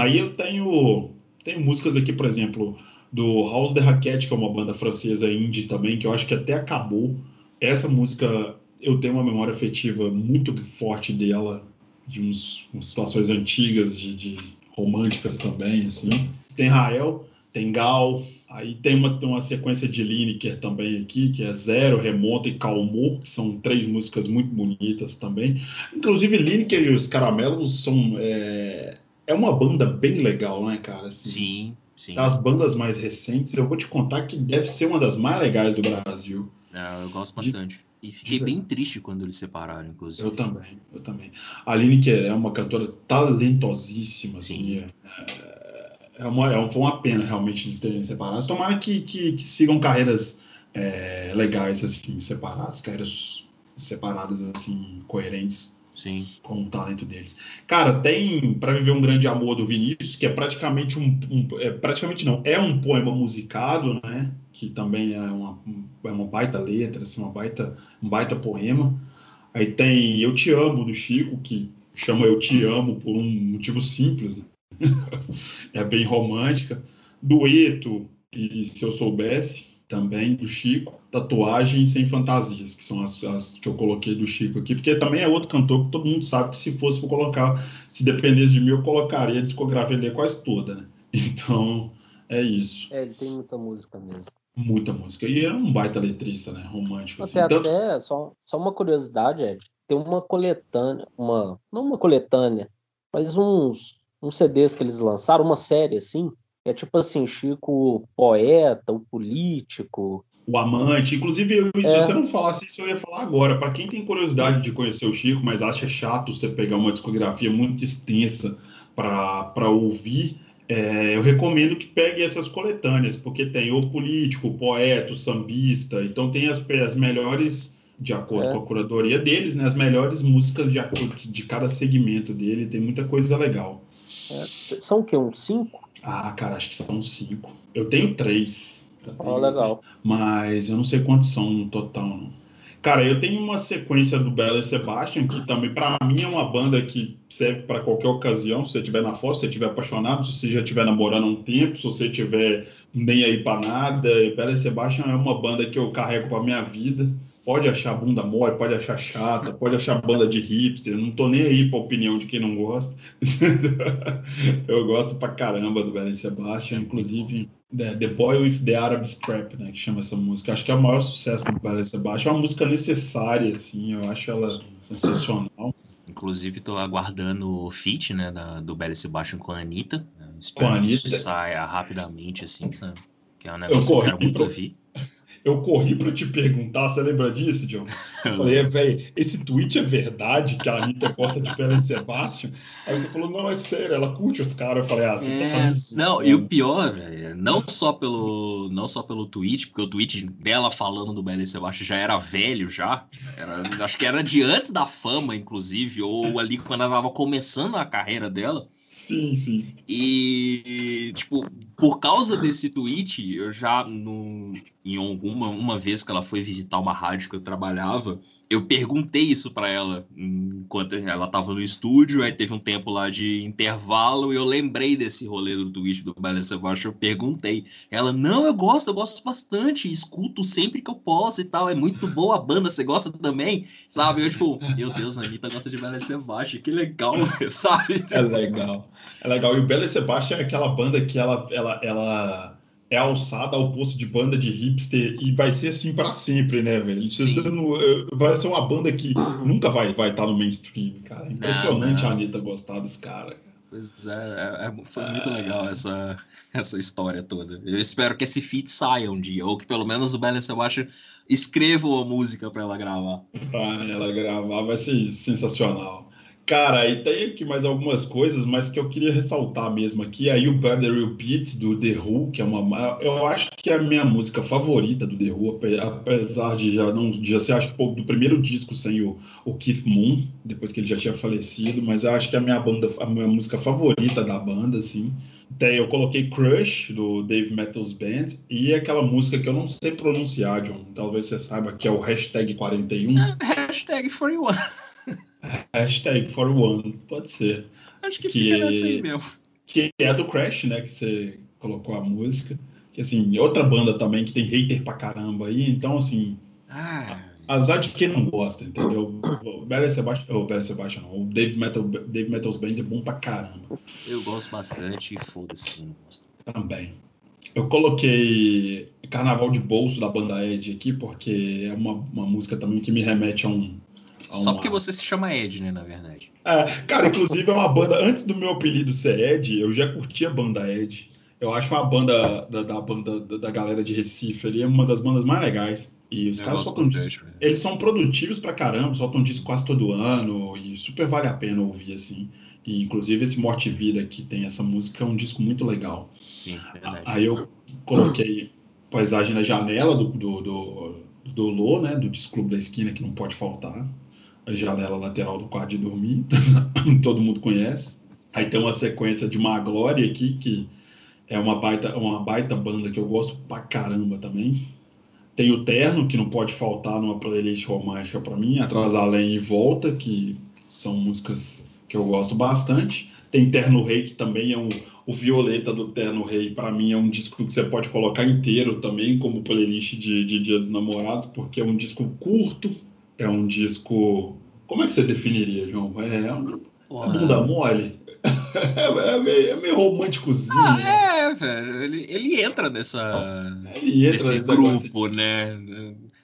Speaker 2: Aí eu tenho, tenho músicas aqui, por exemplo, do House de Raquette, que é uma banda francesa indie também, que eu acho que até acabou. Essa música eu tenho uma memória afetiva muito forte dela, de uns, umas situações antigas, de, de românticas também, assim. Tem Rael, tem Gal, aí tem uma, tem uma sequência de Lineker também aqui, que é Zero, Remonta e Calmou, que são três músicas muito bonitas também. Inclusive, Lineker e os Caramelos são... É, é uma banda bem legal, né, cara? Assim,
Speaker 3: Sim, sim.
Speaker 2: Das bandas mais recentes, eu vou te contar que deve ser uma das mais legais do Brasil.
Speaker 3: É, eu gosto bastante. E fiquei bem triste quando eles separaram, inclusive.
Speaker 2: Eu também, eu também. A Lineker é uma cantora talentosíssima, assim.
Speaker 3: Sim.
Speaker 2: É, é uma, é um- foi uma pena realmente eles terem separados. Tomara que, que, que sigam carreiras é, legais, assim, separadas, carreiras separadas, assim, coerentes
Speaker 3: Sim.
Speaker 2: com o talento deles. Cara, tem Pra Viver um Grande Amor do Vinícius, que é praticamente um, um- é, praticamente não, é um poema musicado, né? Que também é uma, é uma baita letra, assim, uma baita, um baita poema. Aí tem Eu Te Amo do Chico, que chama Eu Te Amo por um motivo simples, né? é bem romântica. Dueto e Se Eu Soubesse, também do Chico. Tatuagem Sem Fantasias, que são as, as que eu coloquei do Chico aqui, porque também é outro cantor que todo mundo sabe que se fosse para colocar, se dependesse de mim, eu colocaria a discografia dele quase toda, né? Então, é isso.
Speaker 4: É, ele tem muita música mesmo.
Speaker 2: Muita música. E é um baita letrista, né? Romântico. Assim.
Speaker 4: Até,
Speaker 2: Tanto-
Speaker 4: até só, só uma curiosidade, Ed. Tem uma coletânea, uma, não uma coletânea, mas uns uns CDs que eles lançaram, uma série assim, é tipo assim, Chico poeta, o político.
Speaker 2: O amante, inclusive, eu, é. se você não falasse isso, eu ia falar agora. Para quem tem curiosidade de conhecer o Chico, mas acha chato você pegar uma discografia muito extensa para ouvir, é, eu recomendo que pegue essas coletâneas, porque tem o político, o poeta, o sambista, então tem as, as melhores, de acordo é. com a curadoria deles, né, as melhores músicas de, de cada segmento dele, tem muita coisa legal.
Speaker 4: É, são o quê? Uns cinco?
Speaker 2: Ah, cara, acho que são cinco. Eu tenho três.
Speaker 4: Oh, legal.
Speaker 2: Mas eu não sei quantos são no total, não. Cara, eu tenho uma sequência do Bela e Sebastian que também, para mim, é uma banda que serve para qualquer ocasião. Se você estiver na foto, se você estiver apaixonado, se você já estiver namorando há um tempo, se você estiver nem aí para nada. Bela e Sebastian é uma banda que eu carrego para minha vida. Pode achar bunda mole, pode achar chata, pode achar banda de hipster. Não tô nem aí pra opinião de quem não gosta. eu gosto pra caramba do Belen Sebastian, inclusive The, the Boy with the Arab Strap, né, que chama essa música. Acho que é o maior sucesso do Belen Sebastian. É uma música necessária, assim, eu acho ela sensacional.
Speaker 3: Inclusive, tô aguardando o feat, né, da, do Belen Sebastian com a Anitta. Espero com a Anitta. que isso saia rapidamente, assim, sabe? Que é um negócio eu que eu quero muito ouvir
Speaker 2: eu corri para te perguntar, você lembra disso, John? Eu falei, é, velho, esse tweet é verdade que a Anitta gosta de Belen Sebastian? Aí você falou, não, é sério, ela curte os caras. Eu falei, ah, você tá é,
Speaker 3: tá Não, e o pior, velho, não só pelo não só pelo tweet, porque o tweet dela falando do Belen Sebastian já era velho já, era, acho que era de antes da fama, inclusive, ou ali quando ela estava começando a carreira dela.
Speaker 2: Sim, sim.
Speaker 3: E, tipo, por causa desse tweet, eu já, no, em alguma uma vez que ela foi visitar uma rádio que eu trabalhava, eu perguntei isso para ela enquanto ela estava no estúdio, aí teve um tempo lá de intervalo e eu lembrei desse rolê do tweet do Balance Sebastian, eu perguntei. Ela, não, eu gosto, eu gosto bastante, escuto sempre que eu posso e tal, é muito boa a banda, você gosta também? Sabe? Eu, tipo, meu Deus, a Anitta gosta de Balance Sebastian, que legal, sabe?
Speaker 2: É legal, é legal. E o Balance Sebastian é aquela banda que ela, ela, ela é alçada ao posto de banda de hipster e vai ser assim para sempre, né, velho? Não, eh, vai ser uma banda que nunca vai vai estar tá no mainstream, cara. É impressionante não, não. a Anitta gostar dos caras.
Speaker 3: Pois é, é, é foi muito ah. legal essa, essa história toda. Eu espero que esse feat saia um dia, ou que pelo menos o Bela Sebastian escreva uma música para ela gravar.
Speaker 2: Para ela gravar, vai ser sensacional. Cara, e tem aqui mais algumas coisas, mas que eu queria ressaltar mesmo aqui. Aí o Better Will Beat do The Who, que é uma. Eu acho que é a minha música favorita do The Who, apesar de já não. Já ser, acho que do primeiro disco sem o, o Keith Moon, depois que ele já tinha falecido, mas eu acho que é a minha banda, a minha música favorita da banda, assim. Tem, eu coloquei Crush, do Dave Metals Band, e aquela música que eu não sei pronunciar, John. Talvez você saiba, que é o hashtag 41.
Speaker 3: hashtag 41.
Speaker 2: Hashtag for one, pode ser.
Speaker 3: Acho que, que fica nessa aí mesmo.
Speaker 2: Que é do Crash, né? Que você colocou a música. Que assim, outra banda também que tem hater pra caramba aí, então assim. Ah. Azar de quem não gosta, entendeu? O Bela Sebastian, o Bela Sebastian não, o Dave, Metal, Dave Metals Band é bom pra caramba.
Speaker 3: Eu gosto bastante e foda-se quem não gosta.
Speaker 2: Também. Eu coloquei Carnaval de Bolso da banda Ed aqui, porque é uma, uma música também que me remete a um,
Speaker 3: só porque você se chama Ed, né, na verdade.
Speaker 2: É, cara, inclusive é uma banda. Antes do meu apelido ser Ed, eu já curtia a banda Ed. Eu acho uma banda da, da banda da galera de Recife ali, é uma das bandas mais legais. E os eu caras soltam disco. Eles são produtivos pra caramba, soltam disco quase todo ano e super vale a pena ouvir, assim. E, inclusive, esse Morte e Vida que tem essa música é um disco muito legal.
Speaker 3: Sim, verdade.
Speaker 2: Aí eu coloquei Paisagem na Janela do, do, do, do Lô, né? Do disco Clube da Esquina, que não pode faltar a janela lateral do quarto de dormir, todo mundo conhece. Aí tem uma sequência de Má Glória aqui, que é uma baita, uma baita banda que eu gosto pra caramba também. Tem o Terno, que não pode faltar numa playlist romântica para mim, Atrás Além e Volta, que são músicas que eu gosto bastante. Tem Terno Rei, que também é um. O Violeta do Terno Rei, para mim, é um disco que você pode colocar inteiro também, como playlist de, de Dia dos Namorados, porque é um disco curto, é um disco. Como é que você definiria, João? É um Porra. bunda mole? é, meio, é meio românticozinho. Ah,
Speaker 3: é, velho. Ele, ele entra nessa. Ele entra nesse grupo, né?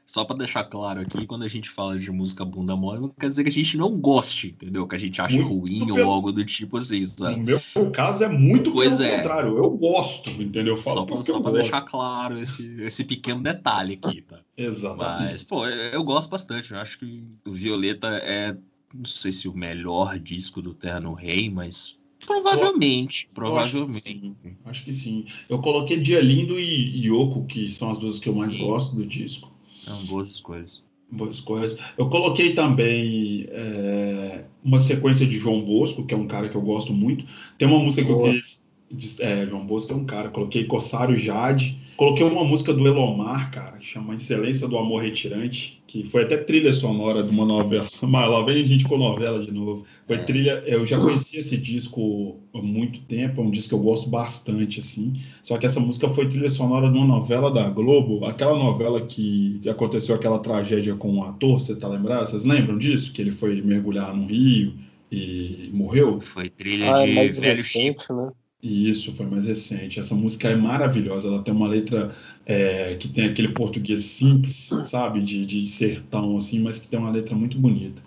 Speaker 3: Só pra deixar claro aqui, quando a gente fala de música bunda mole, não quer dizer que a gente não goste, entendeu? Que a gente ache
Speaker 2: Muito
Speaker 3: ruim
Speaker 2: pelo-
Speaker 3: ou algo do tipo assim, sabe?
Speaker 2: No meu caso é muito
Speaker 3: Pois
Speaker 2: pelo
Speaker 3: é.
Speaker 2: contrário. Eu gosto, entendeu? Eu
Speaker 3: Só pra, só
Speaker 2: eu
Speaker 3: pra deixar claro esse, esse pequeno detalhe aqui, tá?
Speaker 2: Exatamente.
Speaker 3: Mas, pô, eu, eu gosto bastante. Eu acho que o Violeta é, não sei se o melhor disco do Terno Rei, mas provavelmente,
Speaker 2: Eu
Speaker 3: provavelmente.
Speaker 2: sim. Acho que sim. Eu coloquei Dia Lindo e Yoko, que são as duas que eu mais
Speaker 3: Sim.
Speaker 2: gosto do disco.
Speaker 3: São boas escolhas.
Speaker 2: Boas coisas. Eu coloquei também é, uma sequência de João Bosco, que é um cara que eu gosto muito. Tem uma música que
Speaker 4: Boa.
Speaker 2: eu quis. De- É, João Bosco é um cara. Coloquei Corsário Jade. Coloquei uma música do Elomar, cara, que chama Excelência do Amor Retirante, que foi até trilha sonora de uma novela. Mas lá vem a gente com novela de novo. Foi
Speaker 3: É.
Speaker 2: trilha. Eu já conhecia esse disco há muito tempo, é um disco que eu gosto bastante, assim. Só que essa música foi trilha sonora de uma novela da Globo, aquela novela que aconteceu aquela tragédia com um ator, você tá lembrado? Vocês lembram disso? Que ele foi mergulhar no rio e morreu?
Speaker 3: Foi trilha
Speaker 4: Ah, é
Speaker 3: de
Speaker 4: mais
Speaker 3: Velho Chico.
Speaker 4: recente, né?
Speaker 2: E isso foi mais recente. Essa música é maravilhosa. Ela tem uma letra é, que tem aquele português simples, sabe? De, de sertão, assim, mas que tem uma letra muito bonita.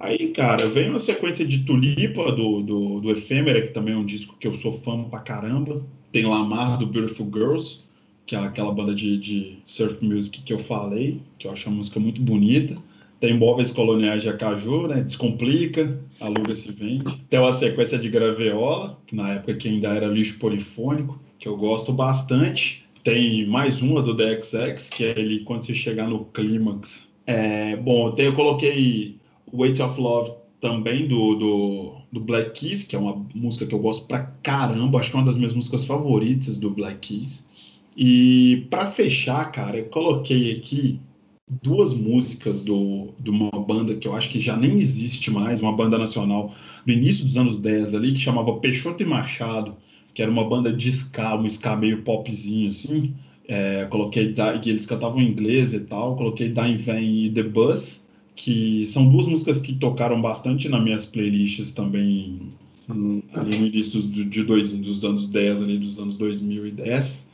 Speaker 2: Aí, cara, vem uma sequência de Tulipa, do, do, do Efêmera, que também é um disco que eu sou fã pra caramba. Tem Lamar, do Beautiful Girls, que é aquela banda de, de surf music que eu falei, que eu acho a música muito bonita. Tem Móveis Coloniais de Acaju, né? Descomplica, Aluga Se Vende. Tem uma sequência de Graveola, que na época que ainda era lixo polifônico, que eu gosto bastante. Tem mais uma do DXX, que é ele quando você chegar no clímax. É, bom, eu coloquei Weight of Love também do, do, do Black Keys, que é uma música que eu gosto pra caramba, acho que é uma das minhas músicas favoritas do Black Keys. E pra fechar, cara, eu coloquei aqui duas músicas do, de uma banda que eu acho que já nem existe mais, uma banda nacional do início dos anos 10 ali, que chamava Peixoto e Machado, que era uma banda de ska, um ska meio popzinho assim. É, coloquei, Da- e eles cantavam em inglês e tal, coloquei Dain Vem e The Bus, que são duas músicas que tocaram bastante nas minhas playlists também ali no início do- de dois, dos anos 10, ali dos anos 2010,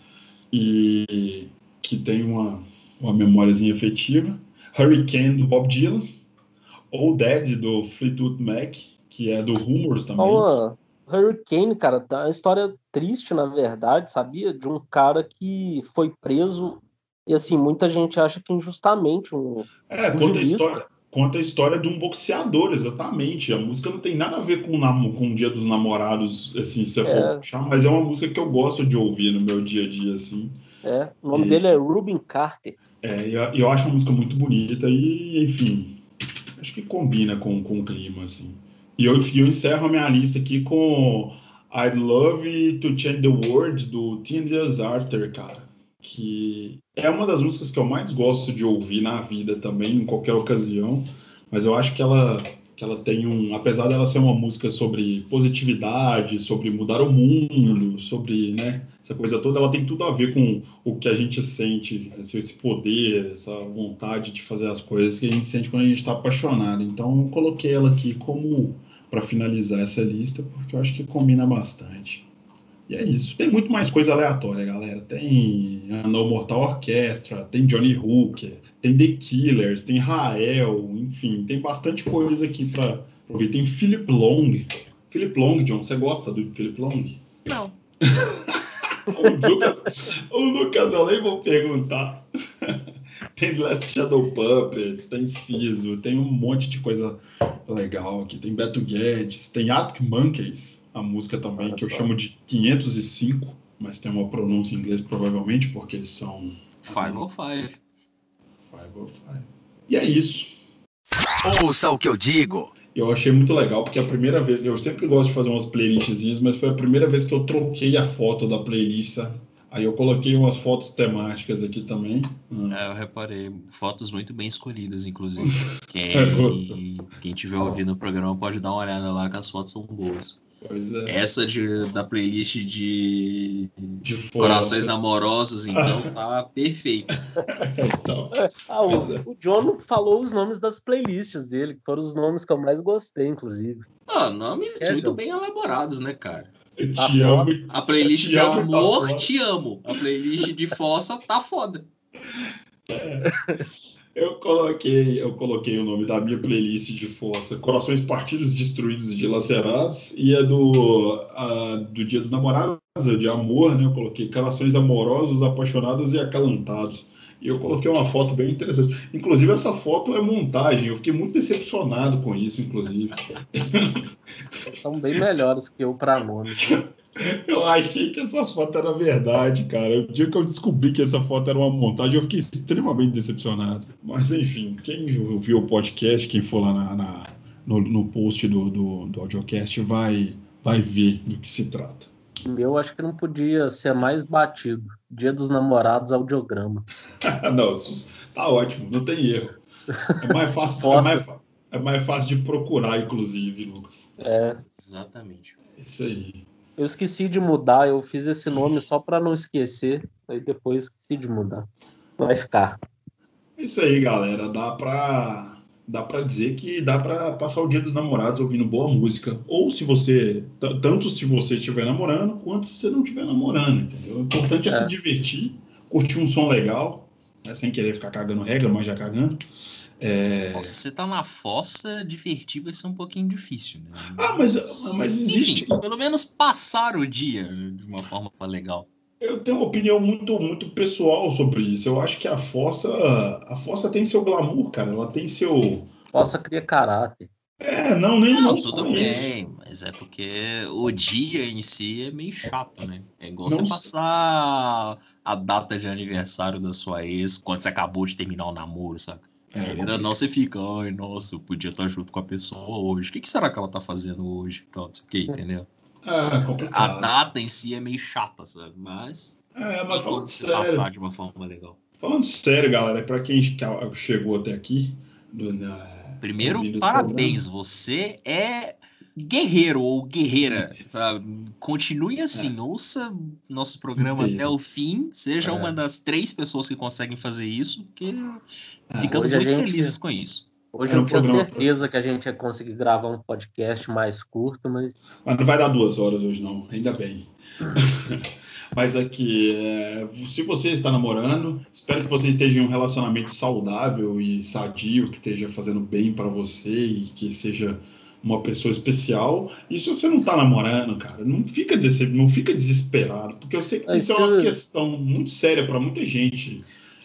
Speaker 2: e que tem uma, uma memóriazinha afetiva. Hurricane, do Bob Dylan, ou Dead, do Fleetwood Mac, que é do Rumors também.
Speaker 4: Uma Hurricane, cara, tá uma história triste, na verdade, sabia? De um cara que foi preso e, assim, muita gente acha que injustamente. Um...
Speaker 2: É,
Speaker 4: Um
Speaker 2: conta a, história, conta a história de um boxeador, exatamente. A música não tem nada a ver com, namo- com o Dia dos Namorados, assim, se você
Speaker 4: É.
Speaker 2: for puxar, mas é uma música que eu gosto de ouvir no meu dia a dia, assim.
Speaker 4: É, o nome
Speaker 2: E-
Speaker 4: dele é Rubin Carter.
Speaker 2: É, eu, eu acho uma música muito bonita e, enfim, acho que combina com, com o clima, assim. E eu, eu encerro a minha lista aqui com I'd Love to Change the World, do Teen Disaster, cara. Que é uma das músicas que eu mais gosto de ouvir na vida também, em qualquer ocasião. Mas eu acho que ela, que ela tem um. Apesar dela ser uma música sobre positividade, sobre mudar o mundo, sobre né, essa coisa toda, ela tem tudo a ver com o que a gente sente, esse, poder, essa vontade de fazer as coisas que a gente sente quando a gente está apaixonado. Então eu coloquei ela aqui como para finalizar essa lista, porque eu acho que combina bastante. E é isso. Tem muito mais coisa aleatória, galera. Tem a No Mortal Orchestra, tem Johnny Hooker, tem The Killers, tem Rael, enfim, tem bastante coisa aqui para ouvir. Tem Philip Long. Philip Long, John, você gosta do Philip Long?
Speaker 3: Não.
Speaker 2: O Lucas, o Lucas, eu nem vou perguntar. Tem Last Shadow Puppets, tem Siso, tem um monte de coisa legal aqui. Tem Beto Guedes, tem Arctic Monkeys, a música também,
Speaker 4: Olha
Speaker 2: que eu
Speaker 4: só.
Speaker 2: chamo de 505, mas tem uma pronúncia em inglês provavelmente, porque eles são
Speaker 3: Five or Five.
Speaker 2: 505. E é isso.
Speaker 1: Ouça o que eu digo.
Speaker 2: Eu achei muito legal, porque é a primeira vez, eu sempre gosto de fazer umas playlistzinhas, mas foi a primeira vez que eu troquei a foto da playlist? Aí eu coloquei umas fotos temáticas aqui também. Ah,
Speaker 3: É, eu reparei. Fotos muito bem escolhidas, inclusive. Quem,
Speaker 2: É,
Speaker 3: quem tiver ouvindo o programa pode dar uma olhada lá, que as fotos são boas.
Speaker 2: Pois é.
Speaker 3: Essa de, da playlist de
Speaker 2: De.
Speaker 3: Corações Amorosos, então, tá perfeita.
Speaker 2: Então,
Speaker 4: Ah, o,
Speaker 2: é.
Speaker 4: o John falou os nomes das playlists dele, que foram os nomes que eu mais gostei, inclusive.
Speaker 3: Ah, nomes
Speaker 4: É,
Speaker 3: muito
Speaker 4: John.
Speaker 3: bem elaborados, né, cara?
Speaker 2: eu
Speaker 4: Tá
Speaker 2: te amo.
Speaker 3: A playlist
Speaker 2: Te
Speaker 3: de
Speaker 2: amo, tá
Speaker 3: amor,
Speaker 2: foda.
Speaker 3: te amo. A playlist de fossa, tá foda.
Speaker 2: Eu coloquei, eu coloquei o nome da minha playlist de força, Corações Partidos, Destruídos e Dilacerados, e é do, a, do Dia dos Namorados, é de amor, né? Eu coloquei Corações Amorosos, Apaixonados e Acalantados. E eu coloquei uma foto bem interessante. Inclusive, essa foto é montagem. Eu fiquei muito decepcionado com isso, inclusive.
Speaker 4: São bem melhores que eu para nomes.
Speaker 2: Eu achei que essa foto era verdade, cara. O dia que eu descobri que essa foto era uma montagem, eu fiquei extremamente decepcionado. Mas, enfim, quem viu o podcast, quem for lá na, na no, no, post do, do, do audiocast, vai, vai ver do que se trata.
Speaker 4: Eu acho que não podia ser mais batido. Dia dos Namorados audiograma.
Speaker 2: não, tá ótimo, não tem erro. É mais fácil, é mais, é mais fácil de procurar, inclusive, Lucas.
Speaker 4: É.
Speaker 3: Exatamente.
Speaker 2: Isso aí.
Speaker 4: Eu esqueci de mudar, eu fiz esse nome só para não esquecer, aí depois esqueci de mudar. Vai ficar.
Speaker 2: Isso aí, galera. Dá para dá para dizer que dá para passar o dia dos namorados ouvindo boa música. Ou se você, tanto se você estiver namorando, quanto se você não estiver namorando, entendeu? O importante é, é, se divertir, curtir um som legal, né, sem querer ficar cagando regra, mas já cagando. É...
Speaker 3: Nossa, você tá na fossa, divertir vai ser um pouquinho difícil, né?
Speaker 2: Ah, mas, mas existe.
Speaker 3: Enfim, pelo menos passar o dia de uma forma legal.
Speaker 2: Eu tenho uma opinião muito, muito pessoal sobre isso. Eu acho que a fossa, a fossa tem seu glamour, cara. Ela tem seu.
Speaker 4: Fossa cria caráter.
Speaker 2: É, não, nem
Speaker 3: não, tudo bem, isso. mas é porque o dia em si é meio chato, né? É igual não você passar a data de aniversário da sua ex quando você acabou de terminar o namoro, É, Ainda não você fica, ai, nossa, eu podia estar junto com a pessoa hoje. O que, que será que ela tá fazendo hoje? Então, não sei o que, entendeu?
Speaker 2: É, complicado.
Speaker 3: A data em si é meio chata, sabe? Mas.
Speaker 2: É, mas falando sério.
Speaker 3: Passar de uma forma legal.
Speaker 2: Falando sério, galera, para quem chegou até aqui. Do,
Speaker 3: Primeiro, parabéns. Você é guerreiro ou guerreira. Sabe? Continue assim, é. ouça nosso programa Entendi. até o fim. Seja é. uma das três pessoas que conseguem fazer isso, que é. ficamos muito gente... felizes com isso.
Speaker 4: Hoje eu tinha certeza que a gente ia conseguir gravar um podcast mais curto, mas.
Speaker 2: Mas não vai dar duas horas hoje, não. Ainda bem. mas aqui, é, se você está namorando, espero que você esteja em um relacionamento saudável e sadio, que esteja fazendo bem para você e que seja uma pessoa especial. E se você não está namorando, cara, não fica, desse, não fica desesperado, porque eu sei que isso é uma questão muito séria para muita gente.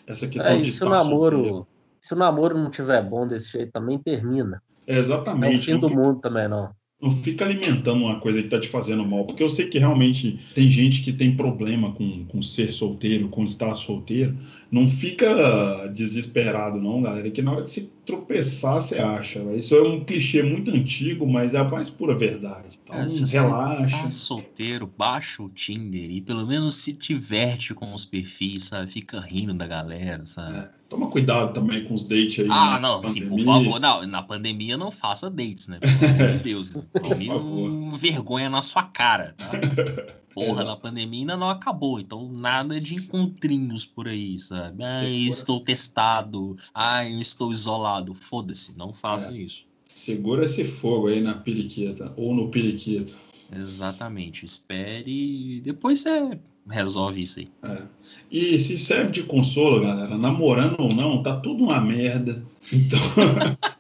Speaker 2: Essa questão
Speaker 4: é,
Speaker 2: de
Speaker 4: se o namoro, se o namoro não tiver bom desse jeito, também termina.
Speaker 2: É exatamente. É o
Speaker 4: fim do fica, mundo também, não.
Speaker 2: Não fica alimentando uma coisa que está te fazendo mal, porque eu sei que realmente tem gente que tem problema com, com ser solteiro, com estar solteiro. Não fica desesperado, não, galera, que na hora de se tropeçar, você acha. Isso é um clichê muito antigo, mas é a mais pura verdade. Então, é, se relaxa. Tá
Speaker 3: solteiro, baixa o Tinder e pelo menos se diverte com os perfis, sabe? Fica rindo da galera, sabe? É.
Speaker 2: Toma cuidado também com os dates aí.
Speaker 3: Ah, não, pandemia. sim, por favor. Não, na pandemia não faça dates, né? Pelo amor de Deus, né? Tome vergonha na sua cara, tá? Porra, na pandemia ainda não acabou, então nada de encontrinhos por aí, sabe? Ah, estou testado, ah, eu estou isolado. Foda-se, não faça é. isso.
Speaker 2: Segura esse fogo aí na periquita, ou no periquito.
Speaker 3: Exatamente, espere e depois você resolve isso aí.
Speaker 2: É. E se serve de consolo, galera, namorando ou não, tá tudo uma merda. Então.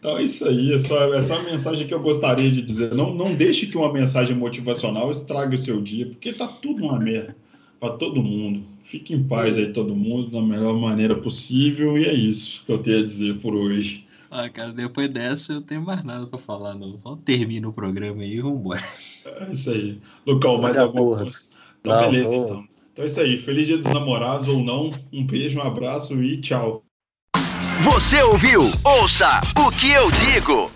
Speaker 2: Então é isso aí, essa, essa é a mensagem que eu gostaria de dizer. Não, não deixe que uma mensagem motivacional estrague o seu dia, porque tá tudo uma merda para todo mundo. Fique em paz aí, todo mundo, da melhor maneira possível, e é isso que eu tenho a dizer por hoje.
Speaker 3: Ah, cara, depois dessa eu tenho mais nada para falar, não. Só termina o programa aí e vambora.
Speaker 2: É isso aí. Lucão, mais alguma coisa? Então, não, beleza, não. então. Então é isso aí. Feliz dia dos namorados ou não. Um beijo, um abraço e tchau.
Speaker 1: Você ouviu? Ouça o que eu digo.